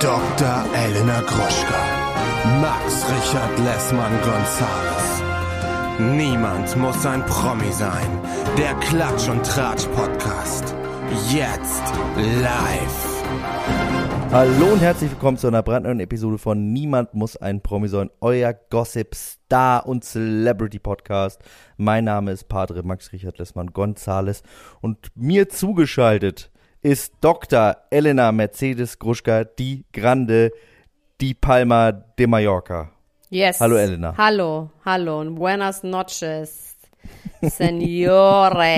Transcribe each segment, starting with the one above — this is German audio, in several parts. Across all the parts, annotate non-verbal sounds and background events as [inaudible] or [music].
Dr. Elena Gruschka. Max Richard Lessmann Gonzales. Niemand muss ein Promi sein. Der Klatsch und Tratsch Podcast. Jetzt live. Hallo und herzlich willkommen zu einer brandneuen Episode von Niemand muss ein Promi sein, euer Gossip Star und Celebrity Podcast. Mein Name ist Padre Max Richard Lessmann Gonzales und mir zugeschaltet ist Dr. Elena Mercedes Gruschka, die Grande, die Palma de Mallorca. Yes. Hallo, Elena. Hallo, hallo und buenas noches, Senore.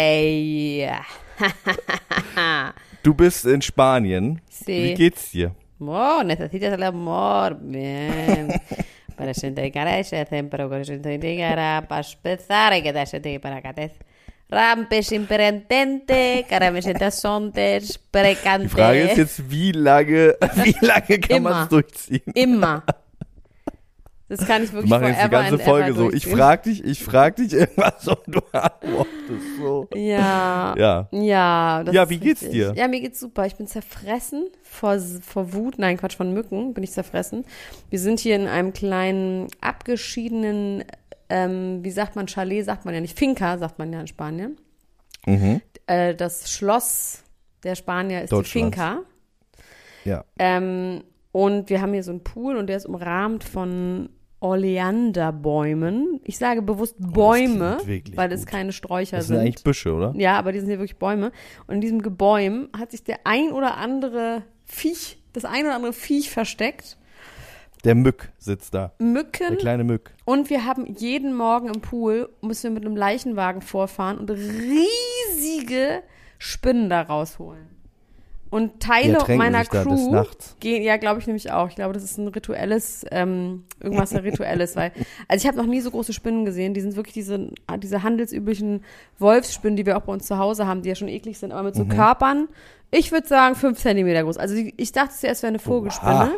[laughs] Du bist in Spanien. Sí. Wie geht's dir? Oh, necesitas el amor. Bien. Para sentir cara ese sempre con sentir cara para empezar hay que dar sentir para catez. Rampes imperentente, cara me sientas sontes, precante. Die Frage ist jetzt, wie lange, [laughs] wie lange kann man es durchziehen? Immer. Das kann ich Wir wirklich machen jetzt die ganze Folge so. Ich frag dich, ich frag dich irgendwas [laughs] und du antwortest so. Ja. Ja. Ja, Ja, wie geht's richtig. dir? Ja, mir geht's super. Ich bin zerfressen vor, vor Wut. Nein, Quatsch, von Mücken bin ich zerfressen. Wir sind hier in einem kleinen, abgeschiedenen, ähm, wie sagt man, Chalet sagt man ja nicht, Finca sagt man ja in Spanien. Mhm. Äh, das Schloss der Spanier ist die. Finca. Ja. Ähm, und wir haben hier so einen Pool und der ist umrahmt von Oleanderbäumen. Ich sage bewusst Bäume, klingt wirklich weil es gut. keine Sträucher Das sind sind. eigentlich Büsche, oder? Ja, aber die sind hier wirklich Bäume. Und in diesem Gebäum hat sich der ein oder andere Viech, das ein oder andere Viech versteckt. Der Mück sitzt da. Der Mücken. kleine Mück. Und wir haben jeden Morgen im Pool, müssen wir mit einem Leichenwagen vorfahren und riesige Spinnen da rausholen. Und Teile meiner Crew gehen, ja, glaube ich nämlich auch. Ich glaube, das ist ein rituelles, ähm, irgendwas rituelles, weil, [laughs] also ich habe noch nie so große Spinnen gesehen. Die sind wirklich diese, diese handelsüblichen Wolfsspinnen, die wir auch bei uns zu Hause haben, die ja schon eklig sind, aber mit so Mhm. Körpern. Ich würde sagen, fünf Zentimeter groß. Also ich dachte zuerst, es wäre eine Vogelspinne. Oha.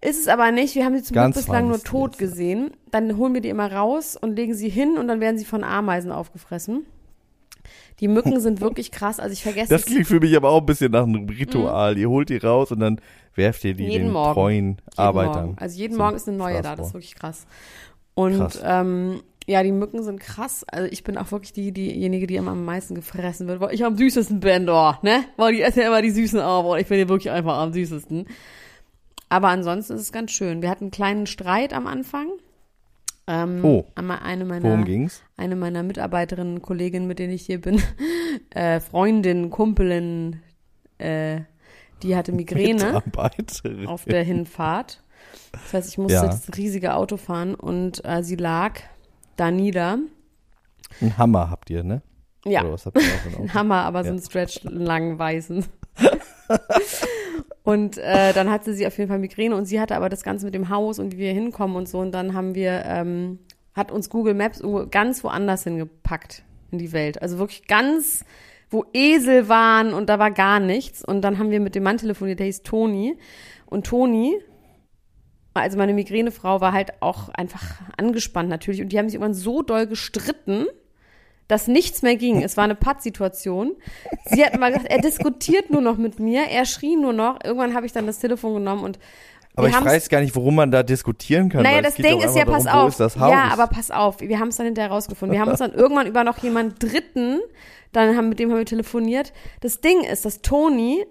Ist es aber nicht. Wir haben sie zum Ganz Glück bislang nur tot Tier. gesehen. Dann holen wir die immer raus und legen sie hin und dann werden sie von Ameisen aufgefressen. Die Mücken sind [laughs] wirklich krass. Also ich vergesse Das klingt für mich aber auch ein bisschen nach einem Ritual. Ihr holt die raus und dann werft ihr die Mhm. Jeden den Morgen. treuen jeden Arbeitern. Morgen. Also jeden Morgen ist eine neue Fraß da. Das ist wirklich krass. Und Krass. Ähm, ja, die Mücken sind krass. Also ich bin auch wirklich die, diejenige, die immer am meisten gefressen wird, weil ich am süßesten bin, doch, ne? Weil die essen ja immer die Süßen auf und ich bin ja wirklich einfach am süßesten. Aber ansonsten ist es ganz schön. Wir hatten einen kleinen Streit am Anfang. Ähm, Oh. Eine meiner, Worum ging's? eine meiner Mitarbeiterinnen, Kolleginnen, mit denen ich hier bin, [laughs] äh, Freundin, Kumpelin, äh, die hatte Migräne auf der Hinfahrt. Das heißt, ich musste Ja. das riesige Auto fahren und äh, sie lag da nieder. Einen Hammer habt ihr, ne? Ja, Oder was habt ihr auch [laughs] ein ein? Hammer, aber so Ja. einen Stretch langen weißen. [laughs] und äh, dann hatte sie auf jeden Fall Migräne und sie hatte aber das Ganze mit dem Haus und wie wir hinkommen und so. Und dann haben wir, ähm, hat uns Google Maps ganz woanders hingepackt in die Welt. Also wirklich ganz, wo Esel waren und da war gar nichts. Und dann haben wir mit dem Mann telefoniert, der hieß Toni. Und Toni, also meine Migränefrau, war halt auch einfach angespannt natürlich. Und die haben sich irgendwann so doll gestritten, dass nichts mehr ging. Es war eine Pattsituation. Sie hat mal gesagt, er diskutiert nur noch mit mir, er schrie nur noch. Irgendwann habe ich dann das Telefon genommen und Aber ich weiß gar nicht, worum man da diskutieren kann. naja, das Ding ist ja, einfach pass darum, auf. Das Haus? Ja, aber pass auf. Wir haben es dann hinterher rausgefunden. Wir haben uns dann irgendwann über noch jemanden Dritten, dann haben, mit dem haben wir telefoniert. Das Ding ist, dass Toni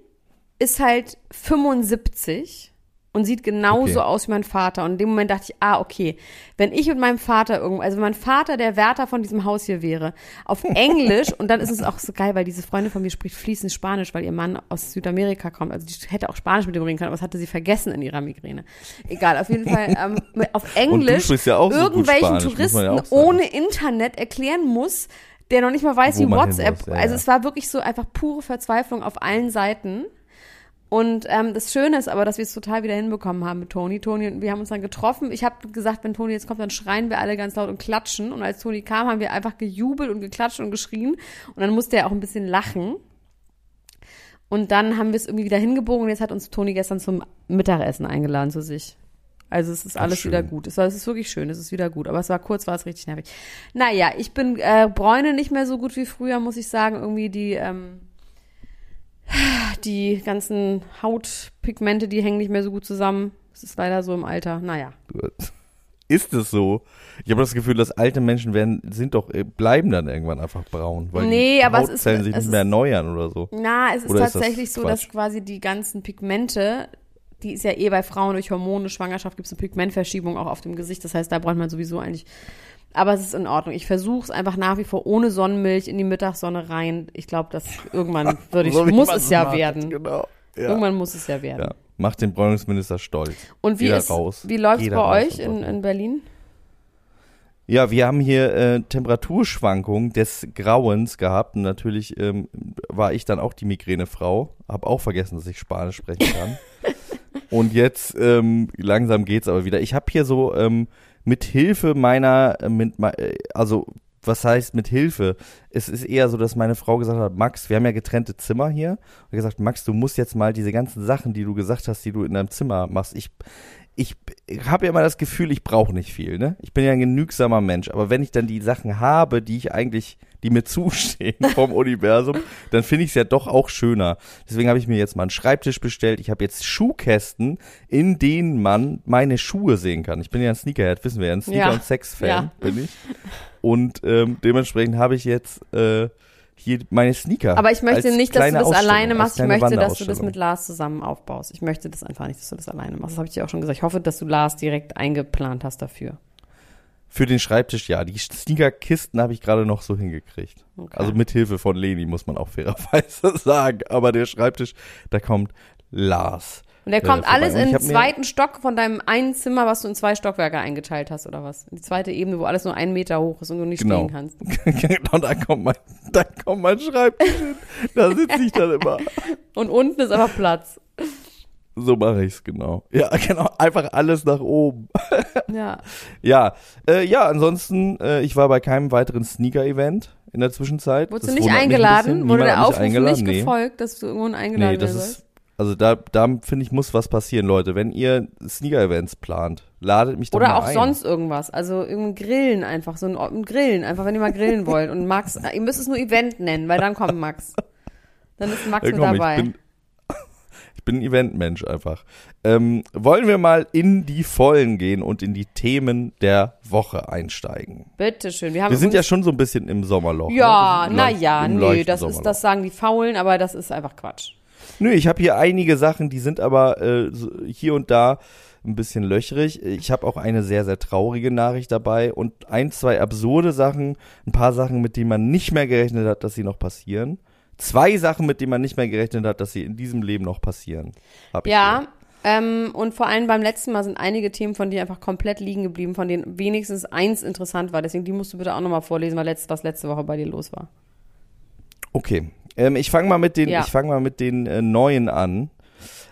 ist halt 75 und sieht genauso Okay. aus wie mein Vater. Und in dem Moment dachte ich, ah, okay, wenn ich mit meinem Vater irgendwo, also wenn mein Vater der Wärter von diesem Haus hier wäre, auf [laughs] Englisch, und dann ist es auch so geil, weil diese Freundin von mir spricht fließend Spanisch, weil ihr Mann aus Südamerika kommt. Also die hätte auch Spanisch mit ihm reden können, aber das hatte sie vergessen in ihrer Migräne. Egal, auf jeden Fall ähm, auf Englisch ja so irgendwelchen Spanisch, Touristen ja ohne Internet erklären muss, der noch nicht mal weiß, Wo wie WhatsApp. muss, ja, also es war wirklich so einfach pure Verzweiflung auf allen Seiten. Und ähm, das Schöne ist aber, dass wir es total wieder hinbekommen haben mit Toni. Toni und wir haben uns dann getroffen. Ich habe gesagt, wenn Toni jetzt kommt, dann schreien wir alle ganz laut und klatschen. Und als Toni kam, haben wir einfach gejubelt und geklatscht und geschrien. Und dann musste er auch ein bisschen lachen. Und dann haben wir es irgendwie wieder hingebogen und jetzt hat uns Toni gestern zum Mittagessen eingeladen zu sich. Also es ist alles wieder gut. Es, war, es ist wirklich schön, es ist wieder gut. Aber es war kurz, war es richtig nervig. Naja, ich bin äh, Bräune nicht mehr so gut wie früher, muss ich sagen. Irgendwie die, ähm, die ganzen Hautpigmente, die hängen nicht mehr so gut zusammen. Das ist leider so im Alter. Naja. Ist es so? Ich habe das Gefühl, dass alte Menschen werden, sind doch, äh, bleiben dann irgendwann einfach braun, weil Nee, die aber es ist- Hautzellen sich es nicht mehr erneuern oder so. Na, es ist Oder ist das tatsächlich so, dass quasi die ganzen Pigmente, die ist ja eh bei Frauen durch Hormone, Schwangerschaft gibt es eine Pigmentverschiebung auch auf dem Gesicht. Das heißt, da braucht man sowieso eigentlich. Aber es ist in Ordnung. Ich versuche es einfach nach wie vor ohne Sonnenmilch in die Mittagssonne rein. Ich glaube, dass irgendwann [laughs] würde ich, So muss es ja macht, werden. Genau. Ja. Irgendwann muss es ja werden. ja. Macht den Bräunungsminister stolz. Und wie, ist, wie läuft es bei euch in, in Berlin? Ja, wir haben hier äh, Temperaturschwankungen des Grauens gehabt und natürlich ähm, war ich dann auch die Migränefrau. Hab auch vergessen, dass ich Spanisch sprechen kann. [laughs] und jetzt ähm, langsam geht's aber wieder. Ich habe hier so ähm, mit Hilfe meiner, äh, mit, äh, also was heißt mit Hilfe? Es ist eher so, dass meine Frau gesagt hat, Max, wir haben ja getrennte Zimmer hier. Und gesagt, Max, du musst jetzt mal diese ganzen Sachen, die du gesagt hast, die du in deinem Zimmer machst. Ich, ich habe ja immer das Gefühl, ich brauche nicht viel, ne? Ich bin ja ein genügsamer Mensch, aber wenn ich dann die Sachen habe, die ich eigentlich, die mir [laughs] zustehen vom Universum, dann finde ich es ja doch auch schöner. Deswegen habe ich mir jetzt mal einen Schreibtisch bestellt. Ich habe jetzt Schuhkästen, in denen man meine Schuhe sehen kann. Ich bin ja ein Sneakerhead, wissen wir ja, ein Sneaker- Ja. und Sex-Fan Ja. bin ich. Und ähm, dementsprechend habe ich jetzt äh, hier meine Sneaker. Aber ich möchte nicht, dass du das alleine machst. Ich möchte, dass du das mit Lars zusammen aufbaust. Ich möchte das einfach nicht, dass du das alleine machst. Das habe ich dir auch schon gesagt. Ich hoffe, dass du Lars direkt eingeplant hast dafür. Für den Schreibtisch, ja. Die Sneakerkisten habe ich gerade noch so hingekriegt. Okay. Also mit Hilfe von Leni, muss man auch fairerweise [laughs] sagen. Aber der Schreibtisch, da kommt Lars. Und der kommt alles in den zweiten Stock von deinem einen Zimmer, was du in zwei Stockwerke eingeteilt hast, oder was? In die zweite Ebene, wo alles nur einen Meter hoch ist und du nicht Genau. stehen kannst. [laughs] genau, da kommt mein, da kommt mein Schreibtisch hin. Da sitze ich dann immer. [laughs] Und unten ist aber Platz. So mache ich's genau. Ja, [laughs] genau. Einfach alles nach oben. Ja. Ja, äh, ja, ansonsten, äh, ich war bei keinem weiteren Sneaker-Event in der Zwischenzeit. Wurdest du nicht ein eingeladen? Wurde der Aufruf nicht Nee. gefolgt, dass du irgendwo eingeladen Nee, das ist? Also da, da finde ich, muss was passieren, Leute. Wenn ihr Sneaker-Events plant, ladet mich doch Oder mal auch ein. sonst irgendwas. Also irgendein Grillen einfach. So ein, ein Grillen, einfach wenn ihr mal grillen wollt. Und Max, [laughs] ihr müsst es nur Event nennen, weil dann kommt Max. Dann ist Max Ja, mit komm, dabei. Ich bin, [laughs] ich bin ein Eventmensch einfach. Ähm, wollen wir mal in die Vollen gehen und in die Themen der Woche einsteigen? Bitteschön. Wir, haben Wir sind ja schon so ein bisschen im Sommerloch. Ja, ne? Wir sind na leicht- ja, im nö, leichten das ist, das sagen die Faulen, aber das ist einfach Quatsch. Nö, ich habe hier einige Sachen, die sind aber äh, hier und da ein bisschen löchrig. Ich habe auch eine sehr, sehr traurige Nachricht dabei und ein, zwei absurde Sachen, ein paar Sachen, mit denen man nicht mehr gerechnet hat, dass sie noch passieren. Zwei Sachen, mit denen man nicht mehr gerechnet hat, dass sie in diesem Leben noch passieren. Ja, ähm, und vor allem beim letzten Mal sind einige Themen von dir einfach komplett liegen geblieben, von denen wenigstens eins interessant war. Deswegen, die musst du bitte auch nochmal vorlesen, weil letzt, was letzte Woche bei dir los war. Okay, ähm, ich fange mal mit den, Ja. ich fange mal mit den äh, neuen an.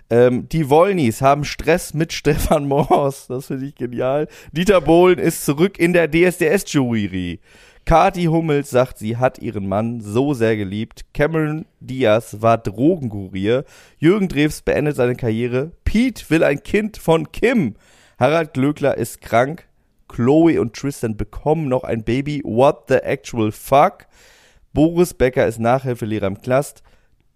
Ähm, die Wollnis haben Stress mit [laughs] Stefan Moors. Das finde ich genial. Dieter Bohlen ist zurück in der DSDS-Jury. Kati Hummels sagt, sie hat ihren Mann so sehr geliebt. Cameron Diaz war Drogenkurier. Jürgen Drews beendet seine Karriere. Pete will ein Kind von Kim. Harald Glöckler ist krank. Chloe und Tristan bekommen noch ein Baby. What the actual fuck? Boris Becker ist Nachhilfelehrer im Klast.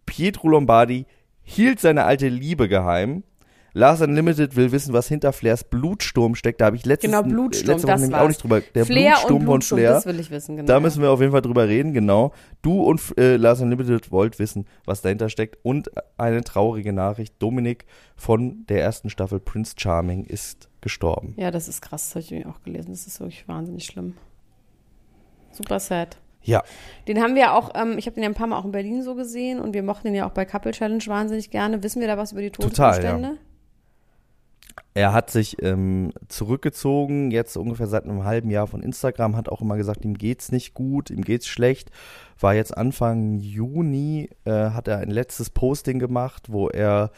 Pietro Lombardi hielt seine alte Liebe geheim. Lars Unlimited will wissen, was hinter Flairs Blutsturm steckt. Da habe ich letztes, Genau, Blutsturm, letzte Woche auch nicht drüber. Der Flair Blutsturm und von Blutsturm, Flair. das will ich wissen, genau. Da müssen wir auf jeden Fall drüber reden, genau. Du und äh, Lars Unlimited wollt wissen, was dahinter steckt. Und eine traurige Nachricht. Dominik von der ersten Staffel Prince Charming ist gestorben. Ja, das ist krass, das habe ich auch gelesen. Das ist wirklich wahnsinnig schlimm. Super sad. Ja. Den haben wir ja auch, ähm, ich habe den ja ein paar Mal auch in Berlin so gesehen und wir mochten den ja auch bei Couple Challenge wahnsinnig gerne. Wissen wir da was über die Total, Todesumstände? Er hat sich ähm, zurückgezogen, jetzt ungefähr seit einem halben Jahr von Instagram, hat auch immer gesagt, ihm geht's nicht gut, ihm geht's schlecht. War jetzt Anfang Juni, äh, hat er ein letztes Posting gemacht, wo er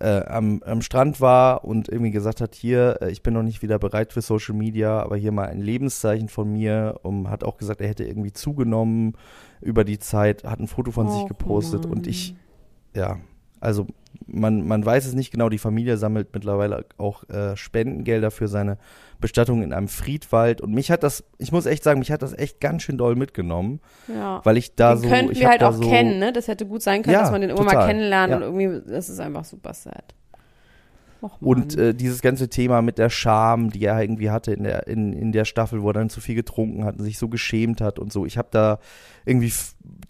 äh, am, am Strand war und irgendwie gesagt hat, hier, äh, ich bin noch nicht wieder bereit für Social Media, aber hier mal ein Lebenszeichen von mir. Und hat auch gesagt, er hätte irgendwie zugenommen über die Zeit, hat ein Foto von sich Och, gepostet Mann. und ich, ja, Also man, man weiß es nicht genau, die Familie sammelt mittlerweile auch äh, Spendengelder für seine Bestattung in einem Friedwald. Und mich hat das, ich muss echt sagen, mich hat das echt ganz schön doll mitgenommen, Ja. weil ich da den so. könnten ich wir halt auch so, kennen, ne? Das hätte gut sein können, Ja, dass man den immer mal total. kennenlernt Ja. und irgendwie, das ist einfach super sad. Och. Und äh, dieses ganze Thema mit der Scham, die er irgendwie hatte in der, in, in der Staffel, wo er dann zu viel getrunken hat und sich so geschämt hat und so. Ich habe da irgendwie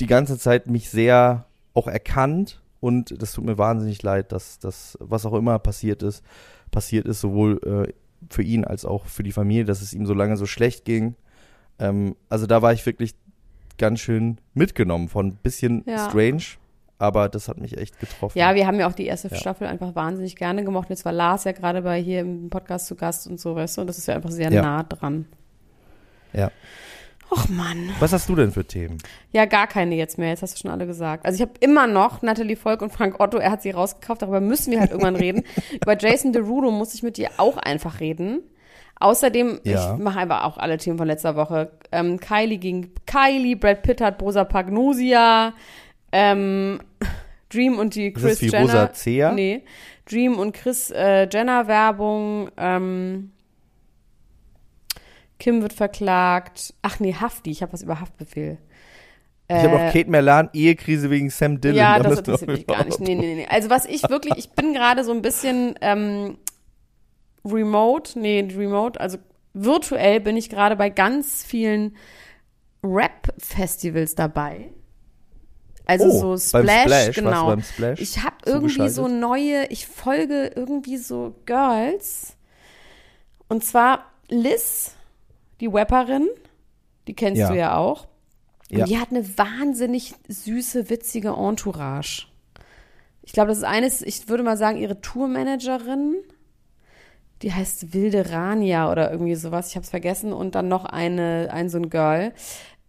die ganze Zeit mich sehr auch erkannt und das tut mir wahnsinnig leid, dass das, was auch immer passiert ist, passiert ist, sowohl äh, für ihn als auch für die Familie, dass es ihm so lange so schlecht ging. Ähm, also da war ich wirklich ganz schön mitgenommen von bisschen Ja. strange, aber das hat mich echt getroffen. Ja, wir haben ja auch die erste Ja. Staffel einfach wahnsinnig gerne gemocht. Und Jetzt war Lars ja gerade bei hier im Podcast zu Gast und so, weißt du, und das ist ja einfach sehr Ja. nah dran. Ja. Och Mann. Was hast du denn für Themen? Ja, gar keine jetzt mehr. Jetzt hast du schon alle gesagt. Also ich habe immer noch Natalie Volk und Frank Otto. Er hat sie rausgekauft. Darüber müssen wir halt irgendwann reden. [laughs] Über Jason Derulo muss ich mit dir auch einfach reden. Außerdem, Ja. ich mache einfach auch alle Themen von letzter Woche. Ähm, Kylie gegen Kylie, Brad Pitt hat Rosa Pagnosia, ähm, Dream und die Ist Chris das wie Jenner. Rosacea? Nee. Dream und Chris äh, Jenner Werbung. Ähm, Kim wird verklagt. Ach nee, Hafti. Ich habe was über Haftbefehl. Ich habe Äh, auch Kate Merlan, Ehekrise wegen Sam Dillon. ja, Da das interessiert mich gar nicht. Nee, nee, nee. Also was ich wirklich, ich bin gerade so ein bisschen ähm, remote, nee, remote, also virtuell bin ich gerade bei ganz vielen Rap-Festivals dabei. Also Oh, so Splash, Splash, genau. Splash ich habe irgendwie so neue, ich folge irgendwie so Girls. Und zwar Liz, die Rapperin, die kennst Ja. du ja auch. Und Ja. die hat eine wahnsinnig süße, witzige Entourage. Ich glaube, das ist eines, ich würde mal sagen, ihre Tourmanagerin. Die heißt Wilde Rania oder irgendwie sowas. Ich habe es vergessen. Und dann noch eine, ein so ein Girl.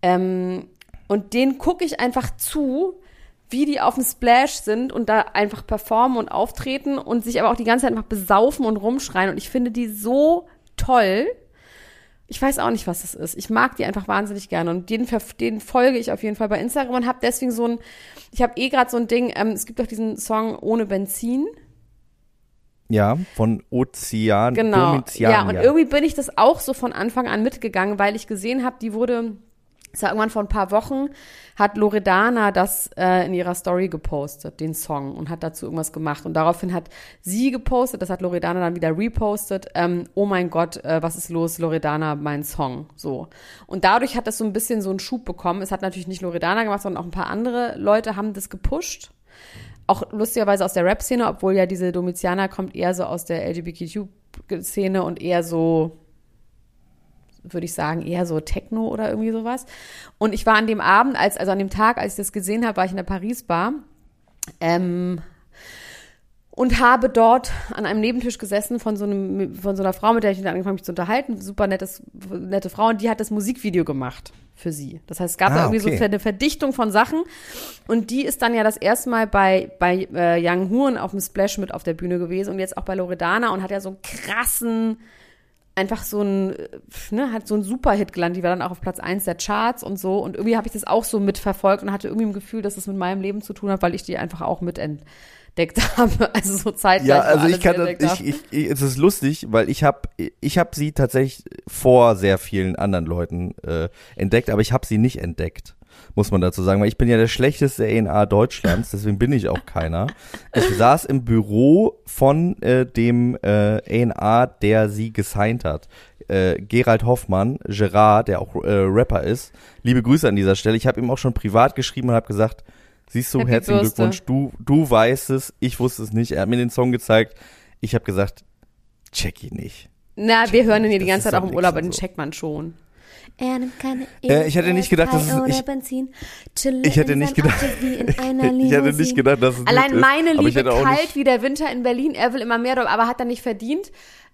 Ähm, und den gucke ich einfach zu, wie die auf dem Splash sind und da einfach performen und auftreten und sich aber auch die ganze Zeit einfach besaufen und rumschreien. Und ich finde die so toll. Ich weiß auch nicht, was das ist. Ich mag die einfach wahnsinnig gerne und den, den folge ich auf jeden Fall bei Instagram und habe deswegen so ein, ich habe eh gerade so ein Ding, ähm, es gibt doch diesen Song Ohne Benzin. Ja, von Ozean. Genau. Domitian, Ja, und irgendwie bin ich das auch so von Anfang an mitgegangen, weil ich gesehen habe, die wurde, war irgendwann vor ein paar Wochen, hat Loredana das äh, in ihrer Story gepostet, den Song, und hat dazu irgendwas gemacht. Und daraufhin hat sie gepostet, das hat Loredana dann wieder repostet, ähm, oh mein Gott, äh, was ist los, Loredana, mein Song, so. Und dadurch hat das so ein bisschen so einen Schub bekommen. Es hat natürlich nicht Loredana gemacht, sondern auch ein paar andere Leute haben das gepusht auch lustigerweise aus der Rap-Szene, obwohl ja diese Domitianer kommt eher so aus der LGBTQ-Szene und eher so, würde ich sagen, eher so Techno oder irgendwie sowas. Und ich war an dem Abend, als, also an dem Tag, als ich das gesehen habe, war ich in der Paris-Bar. Ähm, und habe dort an einem Nebentisch gesessen von so, einem, von so einer Frau, mit der ich angefangen habe mich zu unterhalten. Super nettes, nette Frau. Und die hat das Musikvideo gemacht für sie. Das heißt, es gab Ah, da irgendwie okay. so eine Verdichtung von Sachen. Und die ist dann ja das erste Mal bei, bei äh, Young Horn auf dem Splash mit auf der Bühne gewesen und jetzt auch bei Loredana und hat ja so einen krassen, einfach so ein, äh, ne, hat so einen Superhit gelandet. Die war dann auch auf Platz eins der Charts und so. Und irgendwie habe ich das auch so mitverfolgt und hatte irgendwie ein Gefühl, dass es mit meinem Leben zu tun hat, weil ich die einfach auch mitentdeckt [laughs] habe. Also so zeitgleich. Ja, also ich kann das, ich, ich, ich, es ist lustig, weil ich habe ich hab sie tatsächlich vor sehr vielen anderen Leuten äh, entdeckt, aber ich habe sie nicht entdeckt, muss man dazu sagen, weil ich bin ja der schlechteste A&A Deutschlands, deswegen bin ich auch keiner. Ich saß im Büro von äh, dem äh, A&A, der sie gesigned hat. Äh, Gerald Hoffmann, Gerard, der auch äh, Rapper ist. Liebe Grüße an dieser Stelle. Ich habe ihm auch schon privat geschrieben und habe gesagt, siehst du, Happy herzlichen Bürste. Glückwunsch, du, du weißt es, ich wusste es nicht. Er hat mir den Song gezeigt. Ich habe gesagt, check ihn nicht. Na, wir hören ihn hier die ganze Zeit auch im Urlaub, aber den so. checkt man schon. Er nimmt keine Äh, ich hätte nicht gedacht, dass es- ich- Ich hätte nicht gedacht, [laughs] ich hätte nicht gedacht, dass es ein Allein ist, meine ich Liebe kalt nicht, wie der Winter in Berlin. Er will immer mehr, aber hat er nicht verdient.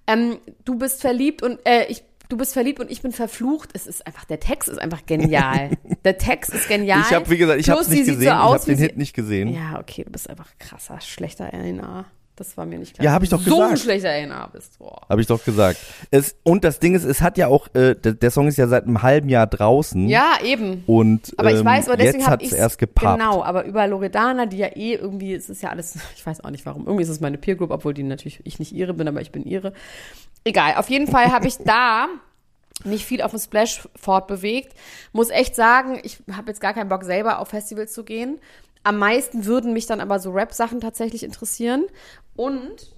Ähm, du bist verliebt und äh, ich, du bist verliebt und ich bin verflucht. Es ist einfach, der Text ist einfach genial. [laughs] der Text ist genial. Ich habe, wie gesagt, ich habe nicht sieht gesehen. So ich aus, habe den Hit nicht gesehen. Ja, okay, du bist einfach krasser, schlechter RNA. Das war mir nicht klar. Ja, hab ich doch so ein gesagt. schlechter A&R bist. Habe ich doch gesagt. Es, und das Ding ist, es hat ja auch, äh, der, der Song ist ja seit einem halben Jahr draußen. Ja, eben. Und Aber ich ähm, weiß, aber deswegen habe hat ich es erst gepappt. Genau, aber über Loredana, die ja eh irgendwie, es ist ja alles, [laughs] ich weiß auch nicht warum. Irgendwie ist es meine Peer Group, obwohl die natürlich ich nicht ihre bin, aber ich bin ihre. Egal. Auf jeden Fall habe ich da [laughs] nicht viel auf dem Splash fortbewegt. Muss echt sagen, ich habe jetzt gar keinen Bock selber auf Festivals zu gehen. Am meisten würden mich dann aber so Rap-Sachen tatsächlich interessieren. Und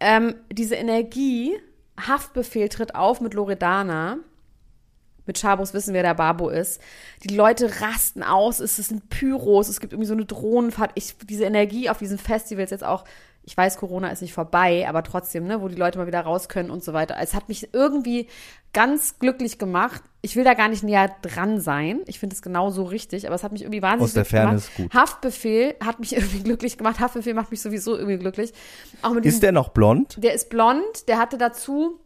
ähm, diese Energie, Haftbefehl tritt auf mit Loredana. Mit Schabos wissen, wer der Babo ist. Die Leute rasten aus, es sind Pyros, es gibt irgendwie so eine Drohnenfahrt. Ich, diese Energie auf diesen Festivals jetzt auch, ich weiß, Corona ist nicht vorbei, aber trotzdem, ne, wo die Leute mal wieder raus können und so weiter. Es hat mich irgendwie ganz glücklich gemacht. Ich will da gar nicht näher dran sein. Ich finde es genau so richtig, aber es hat mich irgendwie wahnsinnig Aus der Ferne gemacht. ist gut. Haftbefehl hat mich [laughs] irgendwie glücklich gemacht. Haftbefehl macht mich sowieso irgendwie glücklich. Auch mit diesem Ist der noch blond? der ist blond, der hatte dazu,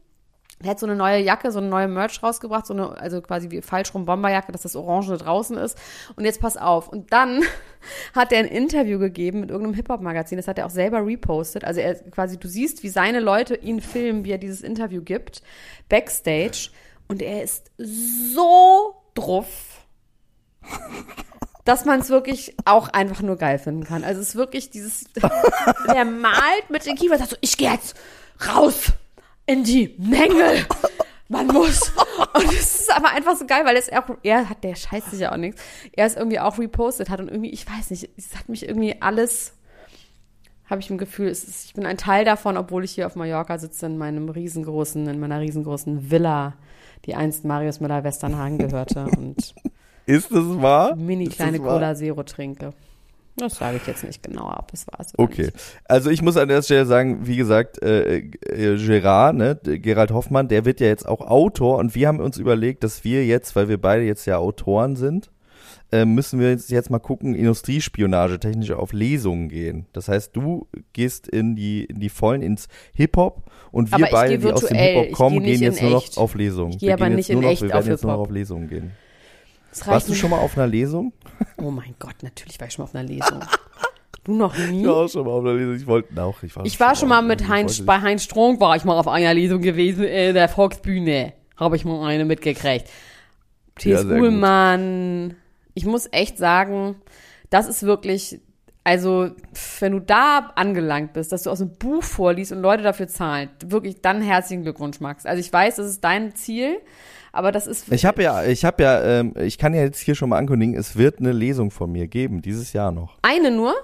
der hat so eine neue Jacke, so eine neue Merch rausgebracht, so eine, also quasi wie falsch rum Bomberjacke, dass das Orange draußen ist. Und jetzt pass auf. Und dann [laughs] hat er ein Interview gegeben mit irgendeinem Hip-Hop-Magazin, das hat er auch selber repostet. Also er quasi, du siehst, wie seine Leute ihn filmen, wie er dieses Interview gibt, backstage. Und er ist so druff dass man es wirklich auch einfach nur geil finden kann. Also es ist wirklich dieses, [laughs] der malt mit den Kiefern, sagt so, ich gehe jetzt raus in die Menge. Man muss. [laughs] Und es ist aber einfach so geil, weil es auch, er hat, der scheißt sich ja auch nichts. Er es irgendwie auch repostet hat und irgendwie, ich weiß nicht, es hat mich irgendwie alles, habe ich im Gefühl, es ist, ich bin ein Teil davon, obwohl ich hier auf Mallorca sitze in meinem riesengroßen, in meiner riesengroßen Villa, die einst Marius Müller-Westernhagen gehörte und [laughs] Ist das wahr? mini Ist kleine? Cola Zero trinke. Das sage ich jetzt nicht genau, ob es war es Okay. Also ich muss an der Stelle sagen, wie gesagt, äh, äh, Gerard, ne, Gerald Hoffmann, der wird ja jetzt auch Autor und wir haben uns überlegt, dass wir jetzt, weil wir beide jetzt ja Autoren sind, äh, müssen wir jetzt, jetzt mal gucken, Industriespionage technisch auf Lesungen gehen. Das heißt, du gehst in die, in die Vollen, ins Hip-Hop und wir Aber beide, die aus dem Hip-Hop kommen, nicht gehen jetzt nur noch echt. auf Lesungen. Ich gehe Wir aber nicht in noch, echt wir auf werden jetzt nur noch Hip-Hop. auf Lesungen gehen. Warst du schon mal auf einer Lesung? Oh mein Gott, natürlich war ich schon mal auf einer Lesung. Du noch nie? Ich war auch schon mal auf einer Lesung. Ich wollte auch. Ich war, Ich war schon mal mit Heinz, bei Heinz Strunk war ich mal auf einer Lesung gewesen, in der Volksbühne. Habe ich mal eine mitgekriegt. Ja, T.S. gut. Uhlmann. Ich muss echt sagen, das ist wirklich, also, wenn du da angelangt bist, dass du aus einem Buch vorliest und Leute dafür zahlen, wirklich dann herzlichen Glückwunsch, Max. Also ich weiß, das ist dein Ziel, aber das ist, Ich habe ja, ich habe ja, ähm, ich kann ja jetzt hier schon mal ankündigen, es wird eine Lesung von mir geben, dieses Jahr noch. eine nur.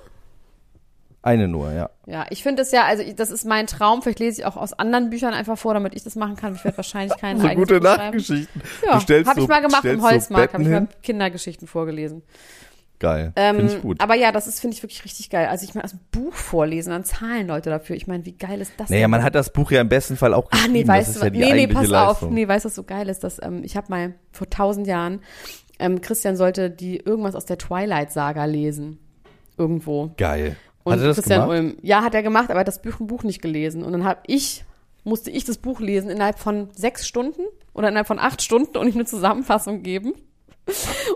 Eine nur, ja. Ja, ich finde es ja, also ich, das ist mein Traum. Vielleicht lese ich auch aus anderen Büchern einfach vor, damit ich das machen kann. Ich werde wahrscheinlich [laughs] keine So gute. Nachgeschichten. Ja, habe ich mal gemacht im stellst so Holzmarkt, habe ich mal. Kindergeschichten vorgelesen. Geil, Ähm, finde ich gut. Aber ja, das ist, finde ich, wirklich richtig geil. Also ich meine, dem Buch vorlesen, dann zahlen Leute dafür. Ich meine, wie geil ist das Naja, denn? man hat das Buch ja im besten Fall auch Ach geschrieben. nee, das weißt du, ja nee, nee, pass Leistung. auf. Nee, weißt du, was so geil ist? Dass, ähm, ich habe mal vor tausend Jahren, ähm, Christian sollte die irgendwas aus der Twilight-Saga lesen. Irgendwo. Geil. Und hat er das Christian gemacht? Ulm, ja, hat er gemacht, aber er hat das Buch, Buch nicht gelesen. Und dann habe ich, musste ich das Buch lesen innerhalb von sechs Stunden oder innerhalb von acht Stunden und ihm eine Zusammenfassung geben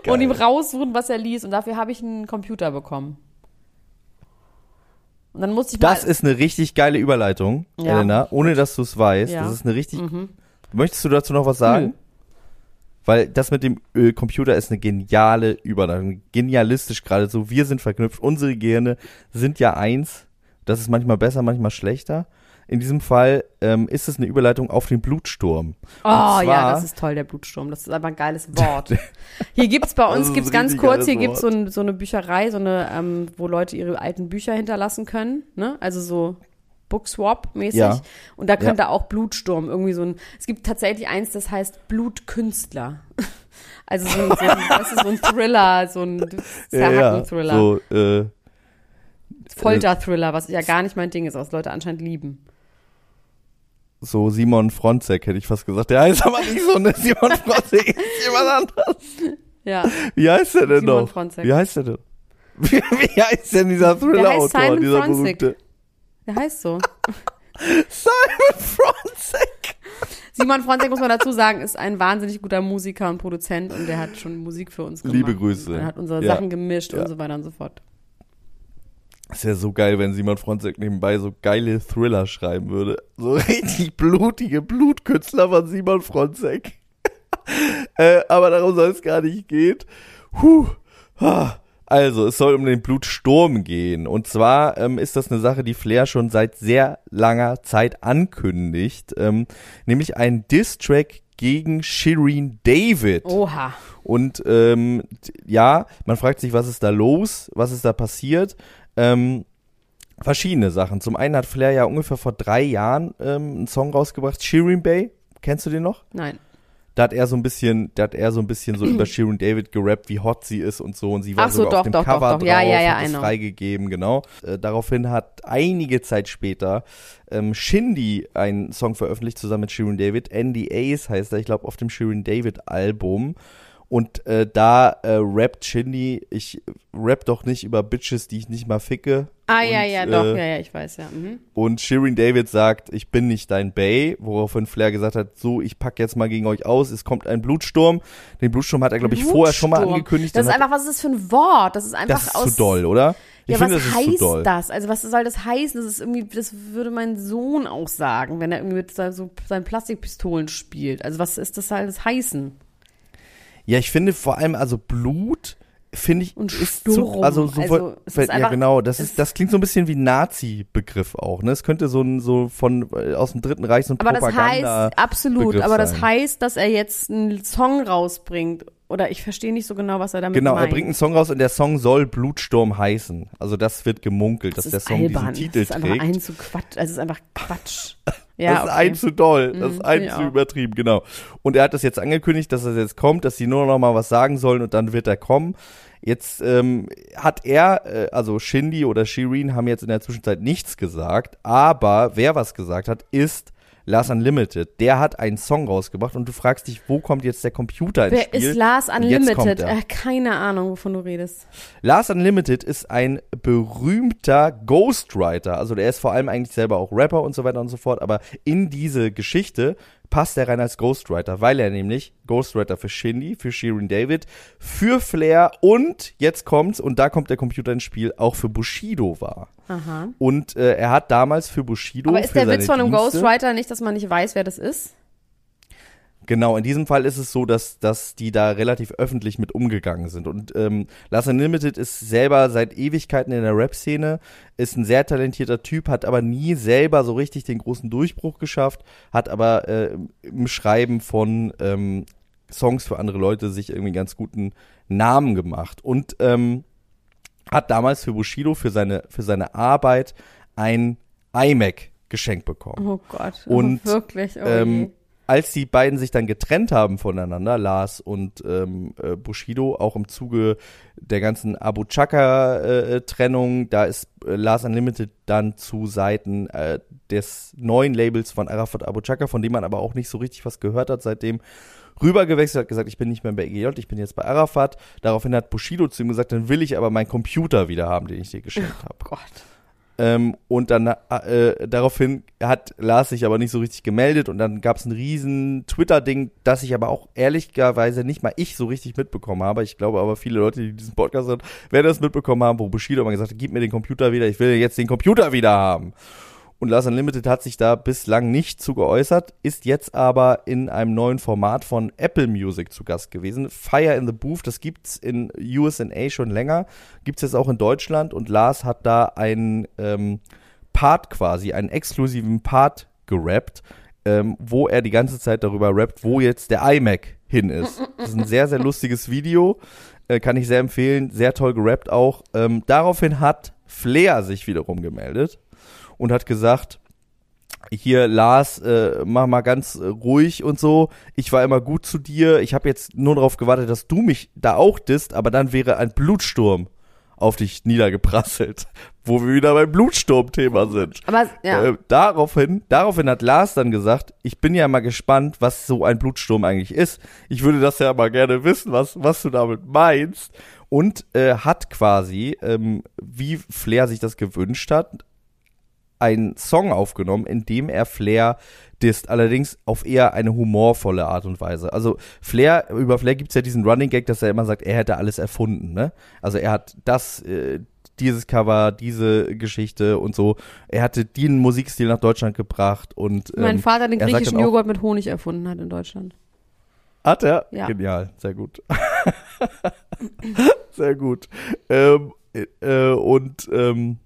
und Geil. ihm raussuchen, was er liest. Und dafür habe ich einen Computer bekommen. Und dann musste ich Das ist eine richtig geile Überleitung, Ja. Elena, ohne dass du es weißt. Ja. Mhm. Das ist eine richtig. Möchtest du dazu noch was sagen? Nö. Weil das mit dem äh, Computer ist eine geniale Überleitung. Genialistisch geradezu. Wir sind verknüpft. Unsere Gehirne sind ja eins. Das ist manchmal besser, manchmal schlechter. In diesem Fall ähm, ist es eine Überleitung auf den Blutsturm. Oh Und ja, zwar- das ist toll, der Blutsturm. Das ist aber ein geiles [laughs] Wort. Hier gibt's bei Das uns, ist gibt's ganz kurz, hier gibt's Wort. so, ein, so eine Bücherei, so eine, ähm, wo Leute ihre alten Bücher hinterlassen können. Ne? Also so Bookswap-mäßig. Ja. Und da könnte auch Blutsturm irgendwie so ein. Es gibt tatsächlich eins, das heißt Blutkünstler. [laughs] Also so ein, so ein, weißt du, so ein Thriller, so ein [laughs] Zerhacken-Thriller. So, äh, Folter-Thriller, was ja gar nicht mein Ding ist, was Leute anscheinend lieben. So Simon Fronzek hätte ich fast gesagt. Der heißt aber nicht so, ne? Simon [laughs] Fronzek ist jemand anderes. Ja. Wie heißt der denn Simon noch? Fronzek. Wie heißt der denn? [laughs] Wie, wie heißt denn dieser Thriller-Autor, Simon dieser Fronzek. berühmte? Der heißt so. [laughs] Simon Fronzek. Simon Fronzek, muss man dazu sagen, ist ein wahnsinnig guter Musiker und Produzent und der hat schon Musik für uns gemacht. Liebe Grüße. Er hat unsere Ja. Sachen gemischt Ja. und so weiter und so fort. Ist ja so geil, wenn Simon Fronzek nebenbei so geile Thriller schreiben würde. So [laughs] richtig blutige Blutkünstler von Simon Fronzek. [laughs] äh, aber darum soll es gar nicht gehen. Ah. Also, es soll um den Blutsturm gehen. Und zwar ähm, ist das eine Sache, die Flair schon seit sehr langer Zeit ankündigt. Ähm, nämlich ein Diss-Track gegen Shireen David. Oha. Und ähm, ja, man fragt sich, was ist da los? Was ist da passiert? Ähm, verschiedene Sachen. Zum einen hat Flair ja ungefähr vor drei Jahren ähm, einen Song rausgebracht, Shireen Bay. Kennst du den noch? Nein. Da hat er so ein bisschen, da hat er so ein bisschen so über [clears throat] Shireen David gerappt, wie hot sie ist und so. Und sie war so, sogar doch, auf dem doch, doch, Cover doch. drauf Ja, ja, ja, und ist freigegeben, genau. Äh, daraufhin hat einige Zeit später ähm, Shindy einen Song veröffentlicht, zusammen mit Shireen David. NDAs heißt er, ich glaube, auf dem Shireen David Album. Und äh, da äh, rappt Shindy, ich rap doch nicht über Bitches, die ich nicht mal ficke. Ah, und, ja, ja, doch, äh, ja, ja, ich weiß, ja. Mhm. und Shireen David sagt, ich bin nicht dein Bay, woraufhin Flair gesagt hat, so, ich pack jetzt mal gegen euch aus, es kommt ein Blutsturm. Den Blutsturm hat er, glaube ich, vorher schon mal angekündigt. Das ist einfach, was ist das für ein Wort? Das ist einfach das ist aus. zu doll, oder? Ich ja, finde, was das heißt das? Also, was soll das heißen? Das ist irgendwie, das würde mein Sohn auch sagen, wenn er irgendwie mit so, so seinen Plastikpistolen spielt. Also, was ist das halt das heißen? Ja, ich finde vor allem, also Blut, finde ich, Und ist zu, Sturm. also so Also, voll- ja einfach- genau, das ist, das klingt so ein bisschen wie Nazi-Begriff auch, ne? Es könnte so ein, so von, äh, aus dem Dritten Reich so ein Aber das Propaganda. heißt, absolut, Begriff aber das sein. heißt, dass er jetzt einen Song rausbringt. Oder ich verstehe nicht so genau, was er damit Genau, meint. er bringt einen Song raus und der Song soll Blutsturm heißen. Also das wird gemunkelt, dass das der ist Song albern. diesen Titel das ist einfach trägt. ein zu Quatsch. Also, es ist einfach Quatsch. [laughs] Ja, das ist okay. ein zu doll, das ist Mhm, ein ich zu übertrieben, genau. Und er hat das jetzt angekündigt, dass es jetzt kommt, dass sie nur noch mal was sagen sollen und dann wird er kommen. Jetzt ähm, hat er, äh, also Shindy oder Shireen haben jetzt in der Zwischenzeit nichts gesagt, aber wer was gesagt hat, ist Lars Unlimited. Der hat einen Song rausgebracht und du fragst dich, wo kommt jetzt der Computer ins Wer Spiel? ist Lars Unlimited? Äh, keine Ahnung, wovon du redest. Lars Unlimited ist ein berühmter Ghostwriter. Also der ist vor allem eigentlich selber auch Rapper und so weiter und so fort. Aber in diese Geschichte passt er rein als Ghostwriter, weil er nämlich Ghostwriter für Shindy, für Shirin David, für Flair und jetzt kommt's, und da kommt der Computer ins Spiel, auch für Bushido war. Aha. Und äh, er hat damals für Bushido. Aber ist der Witz von einem Dienste, Ghostwriter nicht, dass man nicht weiß, wer das ist? Genau, in diesem Fall ist es so, dass, dass die da relativ öffentlich mit umgegangen sind. Und ähm, Lars Unlimited ist selber seit Ewigkeiten in der Rap-Szene, ist ein sehr talentierter Typ, hat aber nie selber so richtig den großen Durchbruch geschafft, hat aber äh, im Schreiben von ähm, Songs für andere Leute sich irgendwie einen ganz guten Namen gemacht. Und ähm, hat damals für Bushido, für seine, für seine Arbeit, ein iMac geschenkt bekommen. Oh Gott. Und, oh, wirklich. Oh ähm. Als die beiden sich dann getrennt haben voneinander, Lars und ähm, äh, Bushido, auch im Zuge der ganzen Abu Chaka-Trennung, da ist äh, Lars Unlimited dann zu Seiten äh, des neuen Labels von Arafat Abu Chaka, von dem man aber auch nicht so richtig was gehört hat seitdem, rübergewechselt, hat gesagt, ich bin nicht mehr bei EGJ, ich bin jetzt bei Arafat. Daraufhin hat Bushido zu ihm gesagt, dann will ich aber meinen Computer wieder haben, den ich dir geschenkt habe. Oh Gott. Ähm, und dann äh, daraufhin hat Lars sich aber nicht so richtig gemeldet und dann gab es ein riesen Twitter-Ding, das ich aber auch ehrlicherweise nicht mal ich so richtig mitbekommen habe. Ich glaube aber viele Leute, die diesen Podcast hören, werden das mitbekommen haben, wo Bushido immer gesagt hat, gib mir den Computer wieder, ich will jetzt den Computer wieder haben. Und Lars Unlimited hat sich da bislang nicht zu geäußert, ist jetzt aber in einem neuen Format von Apple Music zu Gast gewesen. Fire in the Booth, das gibt's in USA schon länger, gibt's jetzt auch in Deutschland und Lars hat da einen ähm, Part quasi, einen exklusiven Part gerappt, ähm, wo er die ganze Zeit darüber rappt, wo jetzt der iMac hin ist. Das ist ein sehr, sehr lustiges Video, äh, kann ich sehr empfehlen, sehr toll gerappt auch. Ähm, daraufhin hat Flair sich wiederum gemeldet und hat gesagt, hier Lars, äh, mach mal ganz äh, ruhig und so. Ich war immer gut zu dir. Ich habe jetzt nur darauf gewartet, dass du mich da auch disst, aber dann wäre ein Blutsturm auf dich niedergeprasselt, [laughs] wo wir wieder beim Blutsturm-Thema sind. Aber ja. Äh, daraufhin, daraufhin hat Lars dann gesagt, ich bin ja mal gespannt, was so ein Blutsturm eigentlich ist. Ich würde das ja mal gerne wissen, was, was du damit meinst. Und äh, hat quasi, ähm, wie Flair sich das gewünscht hat, einen Song aufgenommen, in dem er Flair disst, allerdings auf eher eine humorvolle Art und Weise. Also Flair, über Flair gibt's ja diesen Running Gag, dass er immer sagt, er hätte alles erfunden, ne? Also er hat das, äh, dieses Cover, diese Geschichte und so. Er hatte den Musikstil nach Deutschland gebracht und mein ähm, Vater den griechischen auch- Joghurt mit Honig erfunden hat in Deutschland. Hat er? Ja. Genial, sehr gut. [laughs] sehr gut. Ähm, äh, und ähm,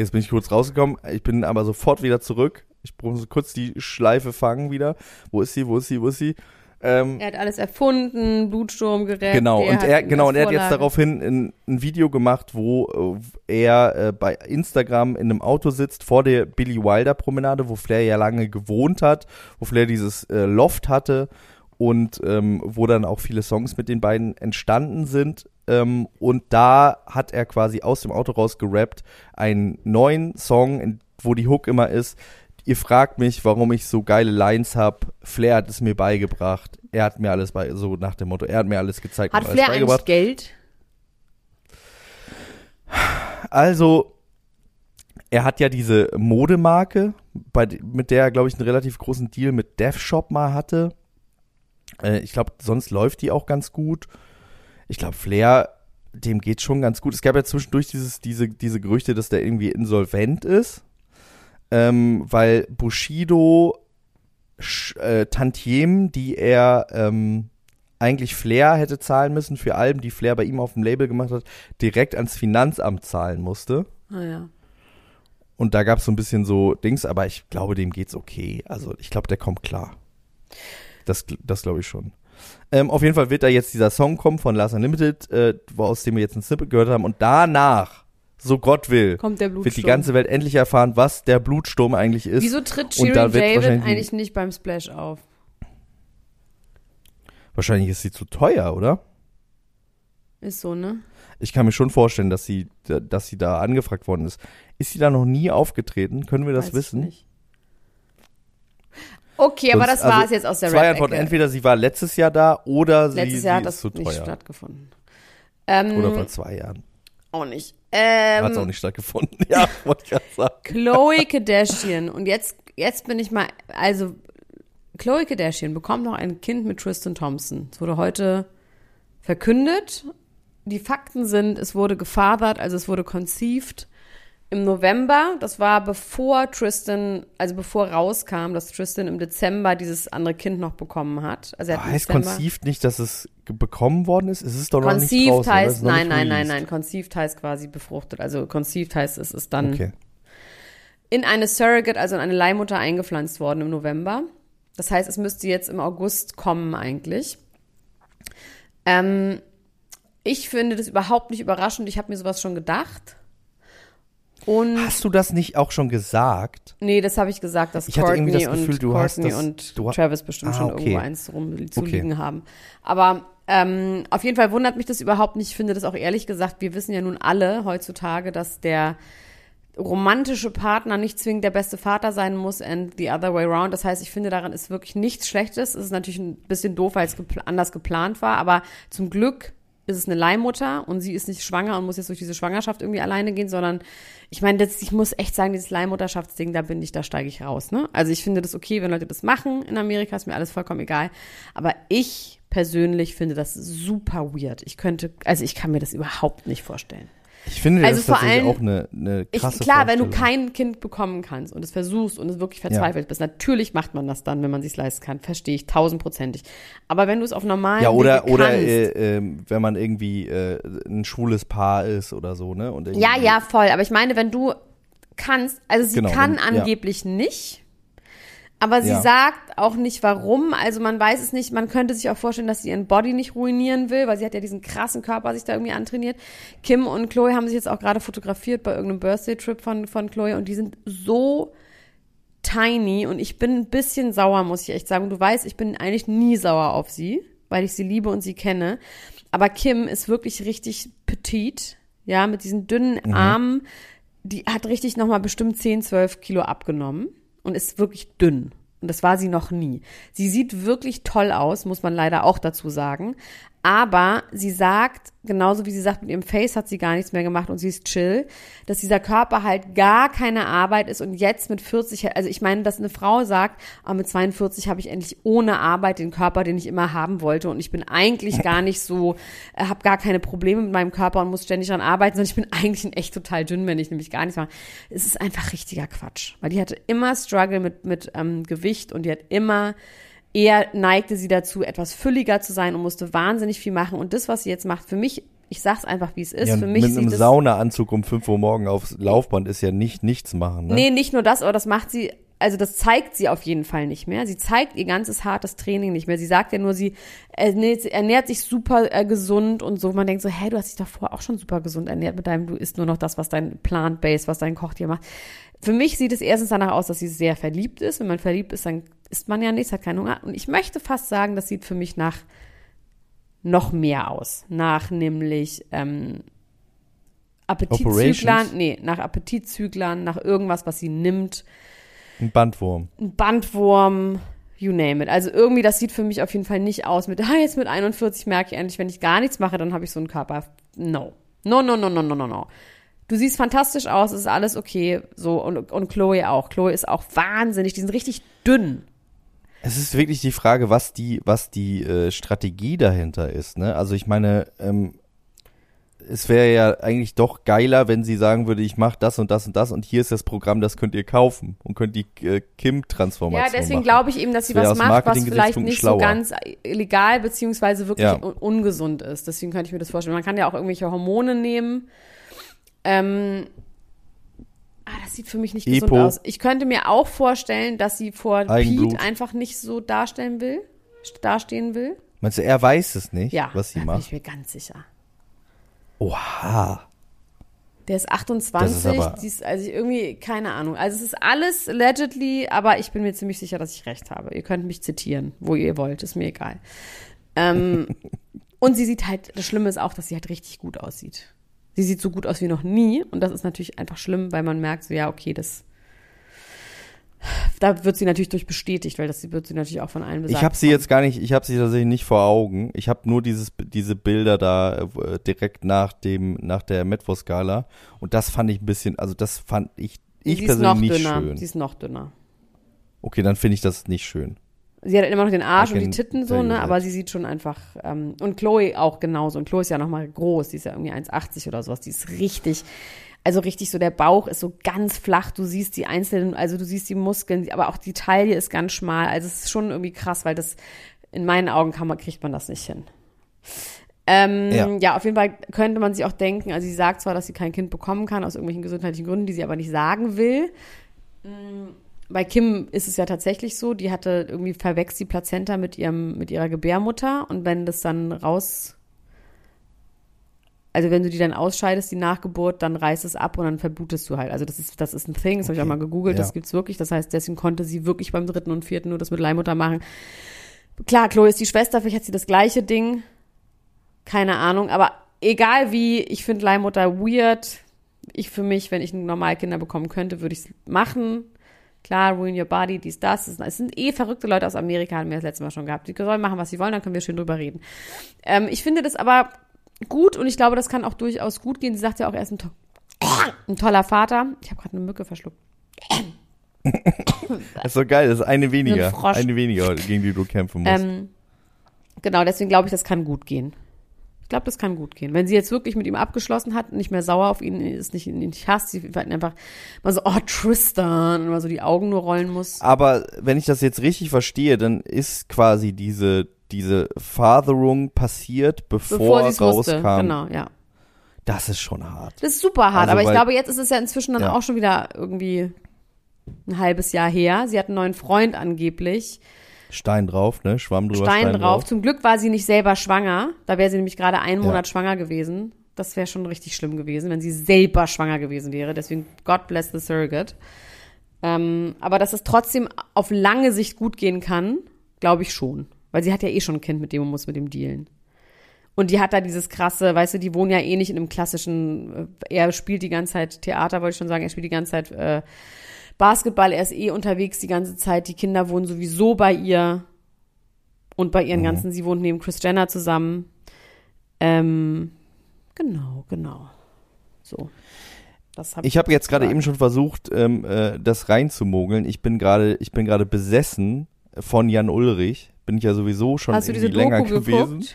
jetzt bin ich kurz rausgekommen. Ich bin aber sofort wieder zurück. Ich muss kurz die Schleife fangen wieder. Wo ist sie? Wo ist sie? Wo ist sie? Ähm, Er hat alles erfunden, Blutsturm gerettet. Genau, und er, genau, und er hat jetzt daraufhin ein, ein Video gemacht, wo äh, er äh, bei Instagram in einem Auto sitzt vor der Billy Wilder Promenade, wo Flair ja lange gewohnt hat, wo Flair dieses äh, Loft hatte und ähm, wo dann auch viele Songs mit den beiden entstanden sind. Ähm, und da hat er quasi aus dem Auto raus gerappt einen neuen Song, wo die Hook immer ist. Ihr fragt mich, warum ich so geile Lines hab. Flair hat es mir beigebracht. Er hat mir alles bei, so nach dem Motto, er hat mir alles gezeigt Hat und alles Flair eigentlich beigebracht. Geld? Also, er hat ja diese Modemarke, bei, mit der er, glaube ich, einen relativ großen Deal mit Death Shop mal hatte. Äh, ich glaube, sonst läuft die auch ganz gut. Ich glaube, Flair, dem geht schon ganz gut. Es gab ja zwischendurch dieses, diese, diese Gerüchte, dass der irgendwie insolvent ist. Ähm, weil Bushido äh, Tantiemen, die er ähm, eigentlich Flair hätte zahlen müssen für Alben, die Flair bei ihm auf dem Label gemacht hat, direkt ans Finanzamt zahlen musste. Naja. Und da gab es so ein bisschen so Dings, aber ich glaube, dem geht's okay. Also ich glaube, der kommt klar. Das, das glaube ich schon. Ähm, auf jeden Fall wird da jetzt dieser Song kommen von Last Unlimited, äh, aus dem wir jetzt ein Snippet gehört haben. Und danach, so Gott will, wird die ganze Welt endlich erfahren, was der Blutsturm eigentlich ist. Wieso tritt Shirin David eigentlich nicht beim Splash auf? Wahrscheinlich ist sie zu teuer, oder? Ist so, ne? Ich kann mir schon vorstellen, dass sie, dass sie da angefragt worden ist. Ist sie da noch nie aufgetreten? Können wir das Weiß ich wissen? nicht. Okay, aber Sonst- das war also es jetzt aus der Zwei Antworten. Entweder sie war letztes Jahr da oder sie, Letztes sie Jahr hat ist das zu nicht teuer. stattgefunden. Ähm, Oder vor zwei Jahren. auch nicht. Ähm, Hat es auch nicht stattgefunden. [laughs] Ja, wollte ich gerade sagen. Chloe Kardashian. Und jetzt, jetzt bin ich mal, also Chloe Kardashian bekommt noch ein Kind mit Tristan Thompson. Es wurde heute verkündet. Die Fakten sind, es wurde gefathert, also es wurde conceived im November. Das war bevor Tristan, also bevor rauskam, dass Tristan im Dezember dieses andere Kind noch bekommen hat. Also er hat Heißt Dezember- conceived nicht, dass es bekommen worden ist? Es ist doch noch nicht Conceived draußen. heißt, nein, nein, nein, nein. Conceived heißt quasi befruchtet. Also conceived heißt, es ist dann Okay. in eine Surrogate, also in eine Leihmutter eingepflanzt worden im November. Das heißt, es müsste jetzt im August kommen eigentlich. Ähm, ich finde das überhaupt nicht überraschend. Ich habe mir sowas schon gedacht. Und Hast du das nicht auch schon gesagt? nee, das habe ich gesagt, dass Ich hatte irgendwie Courtney das Gefühl, und du hast Courtney das- und Travis bestimmt Ah, schon okay. irgendwo eins rumzuliegen Okay. haben. Aber ähm, auf jeden Fall wundert mich das überhaupt nicht. Ich finde das auch ehrlich gesagt, wir wissen ja nun alle heutzutage, dass der romantische Partner nicht zwingend der beste Vater sein muss and the other way around. Das heißt, ich finde, daran ist wirklich nichts Schlechtes. Es ist natürlich ein bisschen doof, weil es gepl anders geplant war, aber zum Glück ist es eine Leihmutter und sie ist nicht schwanger und muss jetzt durch diese Schwangerschaft irgendwie alleine gehen, sondern ich meine, das, ich muss echt sagen, dieses Leihmutterschaftsding, da bin ich, da steige ich raus. Ne? Also ich finde das okay, wenn Leute das machen in Amerika, ist mir alles vollkommen egal. Aber ich persönlich finde das super weird. Ich könnte, also ich kann mir das überhaupt nicht vorstellen. Ich finde, Also das ist vor allem- auch eine, eine Ich, krasse klar, wenn du kein Kind bekommen kannst und es versuchst und es wirklich verzweifelt bist, natürlich macht man das dann, wenn man sich leisten kann. Verstehe ich tausendprozentig. Aber wenn du es auf normalen Ja, oder, Wege oder kannst, äh, ähm, wenn man irgendwie äh, ein schwules Paar ist oder so, ne? Und Ja, ja, voll. Aber ich meine, wenn du kannst, also sie Genau, kann wenn- ja. angeblich nicht, aber sie Ja. sagt auch nicht warum. Also man weiß es nicht. Man könnte sich auch vorstellen, dass sie ihren Body nicht ruinieren will, weil sie hat ja diesen krassen Körper sich da irgendwie antrainiert. Kim und Chloe haben sich jetzt auch gerade fotografiert bei irgendeinem Birthday-Trip von, von Chloe und die sind so tiny und ich bin ein bisschen sauer, muss ich echt sagen. Du weißt, ich bin eigentlich nie sauer auf sie, weil ich sie liebe und sie kenne. Aber Kim ist wirklich richtig petit, ja, mit diesen dünnen Armen. Die hat richtig nochmal bestimmt 10, 12 Kilo abgenommen und ist wirklich dünn. Und das war sie noch nie. Sie sieht wirklich toll aus, muss man leider auch dazu sagen. Aber sie sagt, genauso wie sie sagt, mit ihrem Face hat sie gar nichts mehr gemacht und sie ist chill, dass dieser Körper halt gar keine Arbeit ist und jetzt mit 40, also ich meine, dass eine Frau sagt, ah, mit 42 habe ich endlich ohne Arbeit den Körper, den ich immer haben wollte und ich bin eigentlich gar nicht so, äh, habe gar keine Probleme mit meinem Körper und muss ständig daran arbeiten, sondern ich bin eigentlich ein echt total dünn, wenn ich nämlich gar nichts mache. Es ist einfach richtiger Quatsch, weil die hatte immer Struggle mit, mit ähm, Gewicht und die hat immer eher neigte sie dazu, etwas fülliger zu sein und musste wahnsinnig viel machen. Und das, was sie jetzt macht, für mich, ich sag's einfach, wie es ist. Ja, für mich mit einem Saunaanzug um 5 Uhr morgen aufs Laufband ist ja nicht nichts machen. Ne? Nee, nicht nur das, aber das macht sie, also das zeigt sie auf jeden Fall nicht mehr. Sie zeigt ihr ganzes hartes Training nicht mehr. Sie sagt ja nur, sie ernährt, sich super äh, gesund und so. Man denkt so, hä, du hast dich davor auch schon super gesund ernährt mit deinem, du isst nur noch das, was dein Plant-Base, was dein Koch dir macht. Für mich sieht es erstens danach aus, dass sie sehr verliebt ist. Wenn man verliebt ist, dann isst man ja nichts, hat keinen Hunger. Und ich möchte fast sagen, das sieht für mich nach noch mehr aus. Nach nämlich ähm, Appetitzüglern, nee, nach Appetitzüglern, nach irgendwas, was sie nimmt. Ein Bandwurm. Ein Bandwurm, you name it. Also irgendwie, das sieht für mich auf jeden Fall nicht aus mit, [laughs] ah, jetzt mit 41 merke ich endlich, wenn ich gar nichts mache, dann habe ich so einen Körper. No. No, no, no, no, no, no, no. Du siehst fantastisch aus, es ist alles okay. So, und, und Chloe auch. Chloe ist auch wahnsinnig, die sind richtig dünn. Es ist wirklich die Frage, was die, was die äh, Strategie dahinter ist. Ne? Also ich meine, ähm, es wäre ja eigentlich doch geiler, wenn sie sagen würde, ich mache das und das und das und hier ist das Programm, das könnt ihr kaufen und könnt die äh, Kim-Transformation Ja, deswegen glaube ich eben, dass sie Das was macht, was vielleicht nicht schlauer. so ganz legal beziehungsweise wirklich Ja. un ungesund ist. Deswegen könnte ich mir das vorstellen. Man kann ja auch irgendwelche Hormone nehmen. Ähm, das sieht für mich nicht gesund Epo. aus. Ich könnte mir auch vorstellen, dass sie vor Eigenblut. Pete einfach nicht so darstellen will, dastehen will. Meinst du, er weiß es nicht, Ja, was sie da bin macht? ich mir ganz sicher. Oha. Der ist Das 28, ist ist, also irgendwie, keine Ahnung. Also es ist alles allegedly, aber ich bin mir ziemlich sicher, dass ich recht habe. Ihr könnt mich zitieren, wo ihr wollt, ist mir egal. Ähm, [laughs] und sie sieht halt, das Schlimme ist auch, dass sie halt richtig gut aussieht. Sie sieht so gut aus wie noch nie und das ist natürlich einfach schlimm, weil man merkt so, ja, okay, das, da wird sie natürlich durch bestätigt, weil das wird sie natürlich auch von allen besagt. Ich habe sie jetzt gar nicht, ich habe sie tatsächlich nicht vor Augen. Ich habe nur dieses, diese Bilder da äh, direkt nach dem, nach der Metwo-Skala und das fand ich ein bisschen, also das fand ich, ich sie ist persönlich noch nicht dünner. schön. Sie ist noch dünner. Okay, dann finde ich das nicht schön. Sie hat immer noch den Arsch und die Titten so, ne? Aber sie sieht schon einfach. Ähm, und Chloe auch genauso. Und Chloe ist ja noch mal groß. Die ist ja irgendwie 1,80 oder sowas. Die ist richtig, also richtig so, der Bauch ist so ganz flach. Du siehst die einzelnen, also du siehst die Muskeln, aber auch die Taille ist ganz schmal. Also es ist schon irgendwie krass, weil das in meinen Augen kann man, kriegt man das nicht hin. Ähm, Ja. ja. auf jeden Fall könnte man sich auch denken, also sie sagt zwar, dass sie kein Kind bekommen kann, aus irgendwelchen gesundheitlichen Gründen, die sie aber nicht sagen will. Bei Kim ist es ja tatsächlich so, die hatte irgendwie verwechselt die Plazenta mit ihrem, mit ihrer Gebärmutter und wenn das dann raus, also wenn du die dann ausscheidest, die Nachgeburt, dann reißt es ab und dann verblutest du halt. Also das ist, das ist ein Thing, das habe ich auch Okay. mal gegoogelt, Ja. das gibt's wirklich. Das heißt, deswegen konnte sie wirklich beim dritten und vierten nur das mit Leihmutter machen. Klar, Chloe ist die Schwester, vielleicht hat sie das gleiche Ding. Keine Ahnung, aber egal wie, ich finde Leihmutter weird. Ich für mich, wenn ich normal Kinder bekommen könnte, würde ich es machen. Klar, ruin your body, dies, das. Es es sind eh verrückte Leute aus Amerika, haben wir das letzte Mal schon gehabt. Die sollen machen, was sie wollen, dann können wir schön drüber reden. Ähm, ich finde das aber gut und ich glaube, das kann auch durchaus gut gehen. Sie sagt ja auch, er ist ein, to ein toller Vater. Ich habe gerade eine Mücke verschluckt. Das ist so geil, das ist eine weniger. Ein. Eine weniger, gegen die du kämpfen musst. Ähm, genau, deswegen glaube ich, das kann gut gehen. Ich glaube, das kann gut gehen. Wenn sie jetzt wirklich mit ihm abgeschlossen hat, nicht mehr sauer auf ihn ist, nicht, nicht hasst, sie halt einfach mal so, oh, Tristan, und mal so die Augen nur rollen muss. Aber wenn ich das jetzt richtig verstehe, dann ist quasi diese, diese Fatherung passiert, bevor, Bevor sie es wusste. rauskam. Genau, ja. Das ist schon hart. Das ist super hart, Also, aber ich glaube, jetzt ist es ja inzwischen dann Ja. auch schon wieder irgendwie ein halbes Jahr her. Sie hat einen neuen Freund angeblich. Stein drauf, ne? Schwamm drüber. Stein, drauf. Zum Glück war sie nicht selber schwanger. Da wäre sie nämlich gerade einen Ja. Monat schwanger gewesen. Das wäre schon richtig schlimm gewesen, wenn sie selber schwanger gewesen wäre. Deswegen God bless the surrogate. Ähm, aber dass es trotzdem auf lange Sicht gut gehen kann, glaube ich schon. Weil sie hat ja eh schon ein Kind, mit dem man muss mit dem dealen. Und die hat da dieses krasse, weißt du, die wohnen ja eh nicht in einem klassischen, äh, er spielt die ganze Zeit Theater, wollte ich schon sagen, er spielt die ganze Zeit äh, Basketball, er ist eh unterwegs die ganze Zeit, die Kinder wohnen sowieso bei ihr und bei ihren ganzen, sie wohnt neben Chris Jenner zusammen. Ähm, genau, genau. So. Hab Ich habe jetzt gerade eben schon versucht, ähm, äh, das reinzumogeln. Ich bin gerade, ich bin gerade besessen von Jan Ulrich. Bin ich ja sowieso schon Hast du irgendwie diese länger Doku gewesen.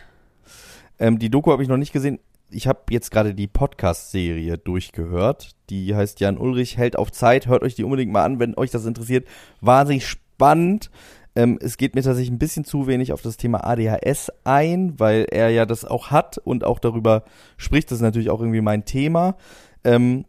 Ähm, die Doku habe ich noch nicht gesehen. Ich habe jetzt gerade die Podcast-Serie durchgehört. Die heißt Jan Ulrich hält auf Zeit. Hört euch die unbedingt mal an, wenn euch das interessiert. Wahnsinnig spannend. Ähm, es geht mir tatsächlich ein bisschen zu wenig auf das Thema ADHS ein, weil er ja das auch hat und auch darüber spricht. Das ist natürlich auch irgendwie mein Thema. Ähm,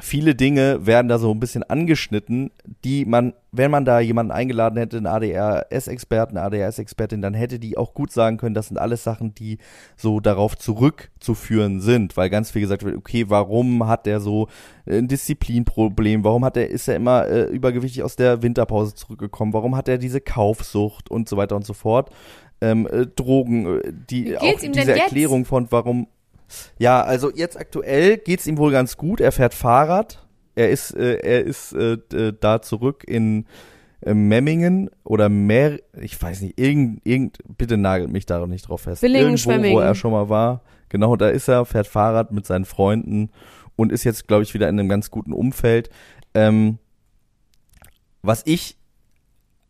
viele Dinge werden da so ein bisschen angeschnitten, die man, wenn man da jemanden eingeladen hätte, einen ADHS-Experten, eine ADHS-Expertin, dann hätte die auch gut sagen können, das sind alles Sachen, die so darauf zurückzuführen sind, weil ganz viel gesagt wird, okay, warum hat der so ein Disziplinproblem, warum hat er, ist er immer äh, übergewichtig aus der Winterpause zurückgekommen, warum hat er diese Kaufsucht und so weiter und so fort. Ähm, äh, Drogen, äh, die auch diese jetzt? Erklärung von warum ja, also jetzt aktuell geht's ihm wohl ganz gut. Er fährt Fahrrad. Er ist, äh, er ist äh, d- da zurück in äh, Memmingen oder mehr, ich weiß nicht, irgend, irgend, bitte nagelt mich da nicht drauf fest. Villingen, Irgendwo, wo Schwemmingen. er schon mal war. Genau, da ist er, fährt Fahrrad mit seinen Freunden und ist jetzt, glaube ich, wieder in einem ganz guten Umfeld. Ähm, was ich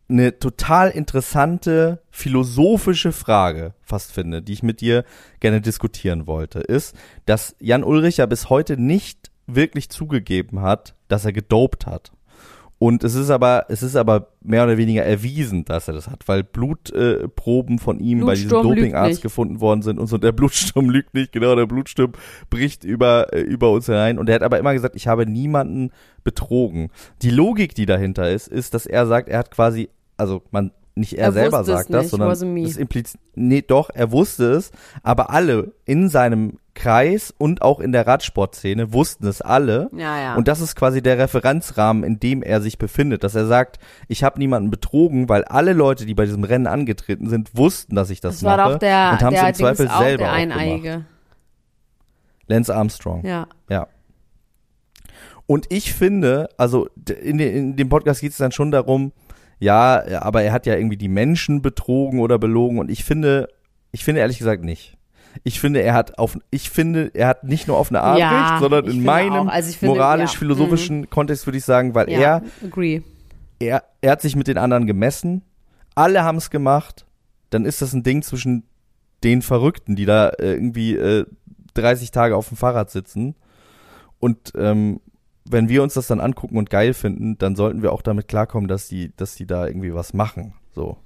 eine total interessante philosophische Frage fast finde, die ich mit dir gerne diskutieren wollte, ist, dass Jan Ulrich ja bis heute nicht wirklich zugegeben hat, dass er gedopt hat. Und es ist aber, es ist aber mehr oder weniger erwiesen, dass er das hat, weil Blutproben äh, von ihm bei diesem Dopingarzt gefunden worden sind und so. Der Blutsturm [laughs] lügt nicht, genau, der Blutsturm bricht über, äh, über uns herein. Und er hat aber immer gesagt, ich habe niemanden betrogen. Die Logik, die dahinter ist, ist, dass er sagt, er hat quasi, also man, nicht er, Er selber sagt das, nicht, sondern das impliziert, nee, doch, er wusste es, aber alle in seinem Kreis und auch in der Radsportszene wussten es alle. Ja, ja. Und das ist quasi der Referenzrahmen, in dem er sich befindet, dass er sagt, ich habe niemanden betrogen, weil alle Leute, die bei diesem Rennen angetreten sind, wussten, dass ich das, das war mache doch der, und haben es im Zweifel auch, selber der auch. Eineige. Lance Armstrong. Ja. Ja. Und ich finde, also in, in dem Podcast geht es dann schon darum, ja, ja, aber er hat ja irgendwie die Menschen betrogen oder belogen und ich finde, ich finde ehrlich gesagt nicht. Ich finde, er hat auf, ich finde, er hat nicht nur auf eine Art Ja, recht, sondern in meinem. Also ich finde, moralisch-philosophischen Kontext würde ich sagen, weil Ja, er, agree. er, er hat sich mit den anderen gemessen, alle haben es gemacht, dann ist das ein Ding zwischen den Verrückten, die da äh, irgendwie äh, 30 Tage auf dem Fahrrad sitzen und ähm, wenn wir uns das dann angucken und geil finden, dann sollten wir auch damit klarkommen, dass die, dass die da irgendwie was machen. So.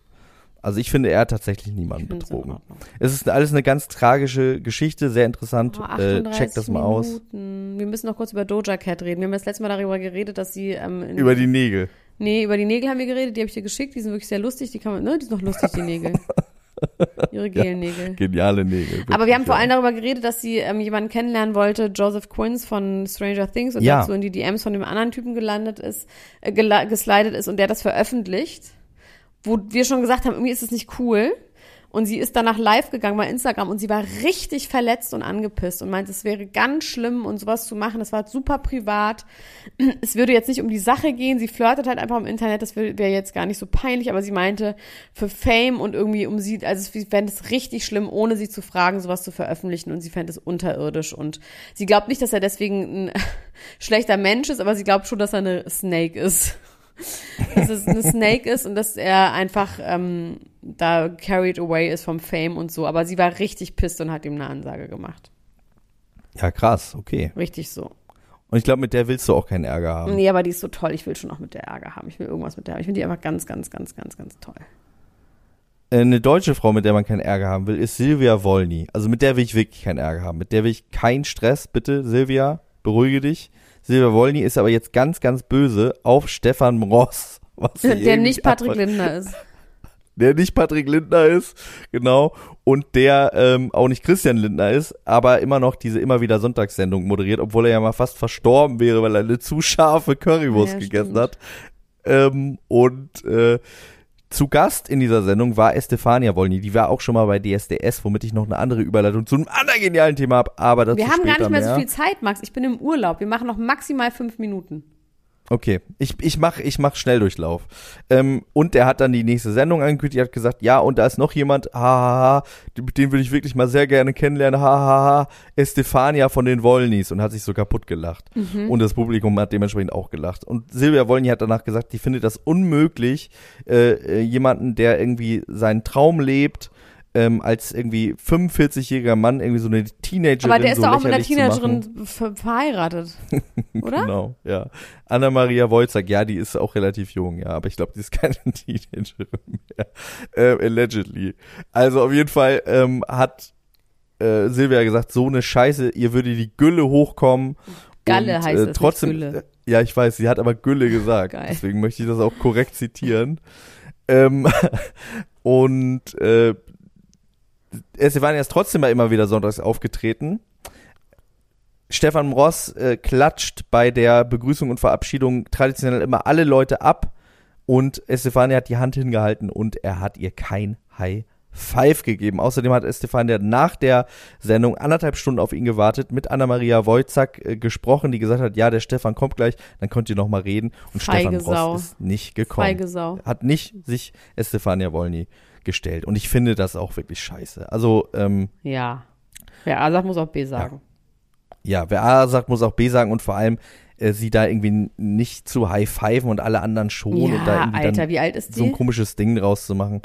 Also ich finde, er hat tatsächlich niemanden betrogen. Es ist alles eine ganz tragische Geschichte, sehr interessant. Oh, äh, 38 checkt das mal aus. Minuten. Wir müssen noch kurz über Doja Cat reden. Wir haben das letzte Mal darüber geredet, dass sie ähm, Über die Nägel. Nee, über die Nägel haben wir geredet, die habe ich dir geschickt, die sind wirklich sehr lustig, die kann man, ne, die sind noch lustig, die Nägel. [laughs] [laughs] Ihre Gelnägel. Geniale Nägel. Aber wir haben vor ja. allem darüber geredet, dass sie ähm, jemanden kennenlernen wollte, Joseph Quinns von Stranger Things und Ja. dazu in die DMs von dem anderen Typen gelandet ist, äh, geslidet ist und der das veröffentlicht, wo wir schon gesagt haben, irgendwie ist es nicht cool. Und sie ist danach live gegangen bei Instagram und sie war richtig verletzt und angepisst und meint, es wäre ganz schlimm und sowas zu machen. Das war super privat. [clears throat] Es würde jetzt nicht um die Sache gehen. Sie flirtet halt einfach im Internet. Das wäre jetzt gar nicht so peinlich. Aber sie meinte, für Fame und irgendwie um sie, also sie fände es richtig schlimm, ohne sie zu fragen, sowas zu veröffentlichen. Und sie fände es unterirdisch. Und sie glaubt nicht, dass er deswegen ein [laughs] schlechter Mensch ist, aber sie glaubt schon, dass er eine Snake ist [laughs] dass es eine Snake ist und dass er einfach ähm, da carried away ist vom Fame und so. Aber sie war richtig pisst und hat ihm eine Ansage gemacht. Ja, krass, okay. Richtig so. Und ich glaube, mit der willst du auch keinen Ärger haben. Nee, aber die ist so toll. Ich will schon auch mit der Ärger haben. Ich will irgendwas mit der haben. Ich finde die einfach ganz, ganz, ganz, ganz, ganz toll. Äh, Eine deutsche Frau, mit der man keinen Ärger haben will, ist Silvia Wolny. Also mit der will ich wirklich keinen Ärger haben. Mit der will ich keinen Stress. Bitte, Silvia, beruhige dich. Silvia Wolny ist aber jetzt ganz, ganz böse auf Stefan sie [laughs] Der nicht Patrick. Lindner ist. der nicht Patrick Lindner ist, genau, und der ähm, auch nicht Christian Lindner ist, aber immer noch diese immer wieder Sonntagssendung moderiert, obwohl er ja mal fast verstorben wäre, weil er eine zu scharfe Currywurst Ja, gegessen stimmt. hat. Ähm, und äh, zu Gast in dieser Sendung war Estefania Wolny, die war auch schon mal bei DSDS, womit ich noch eine andere Überleitung zu einem anderen genialen Thema habe, aber dazu Wir haben gar nicht mehr mehr. so viel Zeit, Max. Ich bin im Urlaub. Wir machen noch maximal fünf Minuten. Okay, ich, ich mach, ich mach Schnelldurchlauf. Ähm, und der hat dann die nächste Sendung angekündigt, hat gesagt, ja, und da ist noch jemand, hahaha, dem würde ich wirklich mal sehr gerne kennenlernen, hahaha, Estefania von den Wollnys und hat sich so kaputt gelacht. Und das Publikum hat dementsprechend auch gelacht. Und Silvia Wollny hat danach gesagt, die findet das unmöglich, äh, äh, jemanden, der irgendwie seinen Traum lebt, ähm, als irgendwie 45-jähriger Mann irgendwie so eine Teenagerin Aber der ist so doch auch mit einer. Teenagerin ver verheiratet. [laughs] Oder? Genau, ja. Anna-Maria Wojcik, ja, die ist auch relativ jung, ja, aber ich glaube, die ist [laughs] keine Teenagerin mehr. Ähm, allegedly. Also auf jeden Fall ähm, hat äh, Silvia gesagt, so eine Scheiße, ihr würde die Gülle hochkommen. Galle und, heißt äh, es, trotzdem, Gülle. äh, Ja, ich weiß, sie hat aber Gülle gesagt. [laughs] Geil. Deswegen möchte ich das auch korrekt zitieren. ähm, und äh, Estefania ist trotzdem immer wieder sonntags aufgetreten. Stefan Ross äh, klatscht bei der Begrüßung und Verabschiedung traditionell immer alle Leute ab und Estefania hat die Hand hingehalten und er hat ihr kein Hi 5 gegeben. Außerdem hat Estefan der nach der Sendung anderthalb Stunden auf ihn gewartet, mit Anna-Maria Wojcak äh, gesprochen, die gesagt hat, ja, der Stefan kommt gleich, dann könnt ihr nochmal reden. Und Feige Stefan Bross Sau. ist nicht gekommen. Feige Sau. Hat nicht sich Estefania Wolny gestellt. Und ich finde das auch wirklich scheiße. Also, ähm, Ja. Wer A sagt, muss auch B sagen. Ja. ja, wer A sagt, muss auch B sagen und vor allem äh, sie da irgendwie nicht zu high-pfeifen und alle anderen schon ja, und da irgendwie Alter, dann so ein komisches Ding draus zu machen.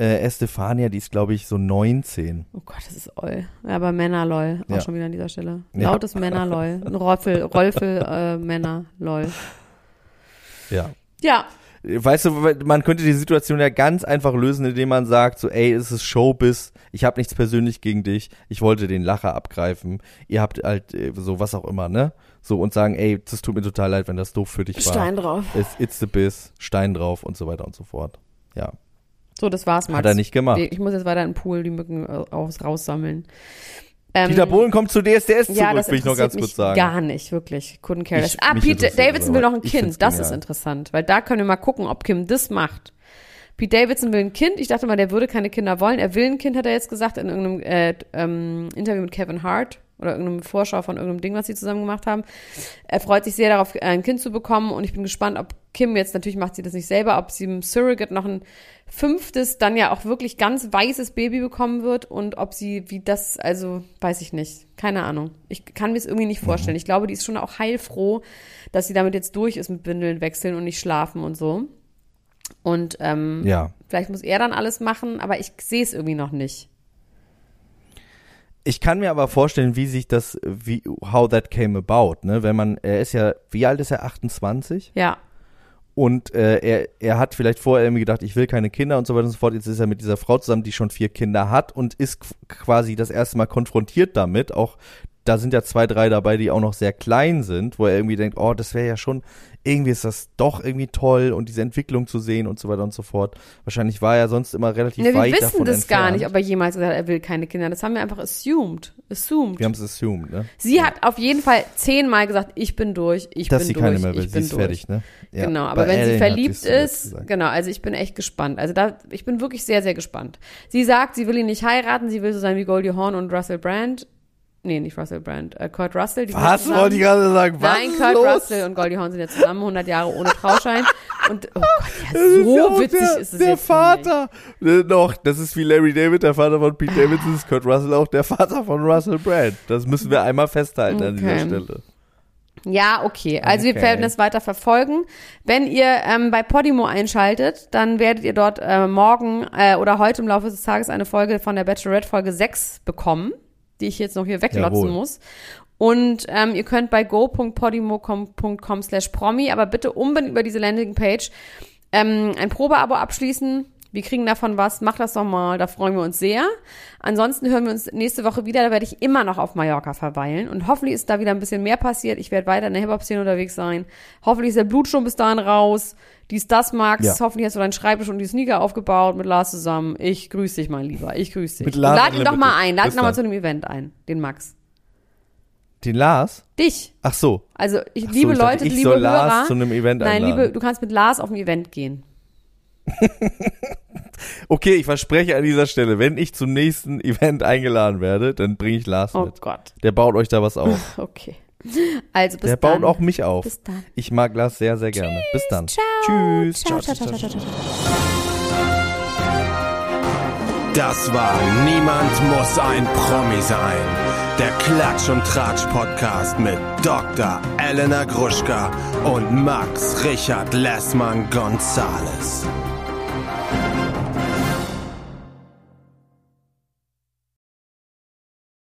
Äh, Estefania, die ist, glaube ich, so 19. Oh Gott, das ist oll. Aber Männer, lol. Auch Ja. schon wieder an dieser Stelle. Ja. Lautes Männer, lol. Ein Rollfel, Rollfel, äh, Männer, lol. Ja. Ja, Weißt du, man könnte die Situation ja ganz einfach lösen, indem man sagt, so, ey, es ist Showbiz, ich habe nichts persönlich gegen dich, ich wollte den Lacher abgreifen, ihr habt halt äh, so was auch immer, ne? So und sagen, ey, das tut mir total leid, wenn das doof für dich war. Stein drauf. It's, it's the biz, Stein drauf und so weiter und so fort. Ja. So, das war's, Max. Hat er nicht gemacht. Ich muss jetzt weiter in den Pool die Mücken äh, aus, raussammeln. Ähm, Dieter Bohlen kommt zu DSDS zurück, ja, das will ich noch ganz kurz sagen. Gar nicht, wirklich. Couldn't care less. Ah, Pete Davidson will noch ein Kind. Das genial. ist interessant, weil da können wir mal gucken, ob Kim das macht. Pete Davidson will ein Kind. Ich dachte mal, der würde keine Kinder wollen. Er will ein Kind, hat er jetzt gesagt in irgendeinem äh, ähm, Interview mit Kevin Hart oder irgendeinem Vorschau von irgendeinem Ding, was sie zusammen gemacht haben. Er freut sich sehr darauf, ein Kind zu bekommen und ich bin gespannt, ob Kim jetzt, natürlich macht sie das nicht selber, ob sie im Surrogate noch ein fünftes, dann ja auch wirklich ganz weißes Baby bekommen wird und ob sie, wie das, also weiß ich nicht, keine Ahnung. Ich kann mir es irgendwie nicht vorstellen. Ich glaube, die ist schon auch heilfroh, dass sie damit jetzt durch ist mit Windeln wechseln und nicht schlafen und so. Und ähm, Ja. vielleicht muss er dann alles machen, aber ich sehe es irgendwie noch nicht. Ich kann mir aber vorstellen, wie sich das, wie, how that came about, ne? Wenn man, er ist ja, wie alt ist er? 28? Ja, Und äh, er, er hat vielleicht vorher irgendwie gedacht, ich will keine Kinder und so weiter und so fort. Jetzt ist er mit dieser Frau zusammen, die schon vier Kinder hat und ist qu- quasi das erste Mal konfrontiert damit. Auch da sind ja zwei, drei dabei, die auch noch sehr klein sind, wo er irgendwie denkt, oh, das wäre ja schon, irgendwie ist das doch irgendwie toll und diese Entwicklung zu sehen und so weiter und so fort. Wahrscheinlich war er sonst immer relativ ne, wir weit wissen davon das entfernt. gar nicht, ob er jemals gesagt hat, er will keine Kinder. Das haben wir einfach assumed. Assumed. Wir haben es assumed, ne? Sie hat auf jeden Fall zehnmal gesagt, ich bin durch, ich Dass bin sie durch, keine mehr will, ich sie bin ist durch. fertig, ne? Ja. Genau, aber Bei wenn sie Ellen hat verliebt ist, genau, also ich bin echt gespannt. Also da, ich bin wirklich sehr, sehr gespannt. Sie sagt, sie will ihn nicht heiraten, sie will so sein wie Goldie Hawn und Russell Brand. Nee, nicht Russell Brand, äh, Kurt Russell. Die Was wollte ich gerade sagen? Was Nein, Kurt los? Russell und Goldie Hawn sind ja zusammen, 100 Jahre ohne Trauschein. Und, oh Gott, ja, Das ist so ja witzig der, ist es der jetzt. Vater. Äh, Noch, das ist wie Larry David, der Vater von Pete Davidson, ist Kurt Russell auch der Vater von Russell Brand. Das müssen wir einmal festhalten an dieser Okay. Stelle. Ja, okay. Also wir Okay. werden es weiter verfolgen. Wenn ihr ähm, bei Podimo einschaltet, dann werdet ihr dort äh, morgen äh, oder heute im Laufe des Tages eine Folge von der Bachelorette Folge 6 bekommen, die ich jetzt noch hier weglotzen Jawohl. muss. Und ähm, ihr könnt bei go.podimo.com slash promi, aber bitte unbedingt über diese Landingpage ähm, ein Probeabo abschließen. Wir kriegen davon was. Macht das doch mal, da freuen wir uns sehr. Ansonsten hören wir uns nächste Woche wieder. Da werde ich immer noch auf Mallorca verweilen. Und hoffentlich ist da wieder ein bisschen mehr passiert. Ich werde weiter in der Hip-Hop-Szene unterwegs sein. Hoffentlich ist der Blut schon bis dahin raus. Dies, das, Max. Ja. Hoffentlich hast du deinen Schreibtisch und die Sneaker aufgebaut mit Lars zusammen. Ich grüße dich, mein Lieber. Ich grüße dich. Mit Lars Lad ihn doch mal ein. Lad ihn doch mal zu einem Event ein. Den Max. Den Lars? Dich. Ach so. Also, ich Ach so, liebe ich dachte, Leute, ich liebe soll Hörer. Lars zu einem Event Nein, einladen. liebe, du kannst mit Lars auf ein Event gehen. [laughs] Okay, ich verspreche an dieser Stelle, wenn ich zum nächsten Event eingeladen werde, dann bringe ich Lars Oh mit. Gott. Der baut euch da was auf. [laughs] Okay. Also bis Der dann. baut auch mich auf. Bis dann. Ich mag Lars sehr, sehr gerne. Bis dann. Ciao. Tschüss. Ciao, ciao, ciao, ciao, ciao, ciao. Das war Niemand muss ein Promi sein. Der Klatsch und Tratsch Podcast mit Dr. Elena Gruschka und Max Richard Lessmann Gonzales.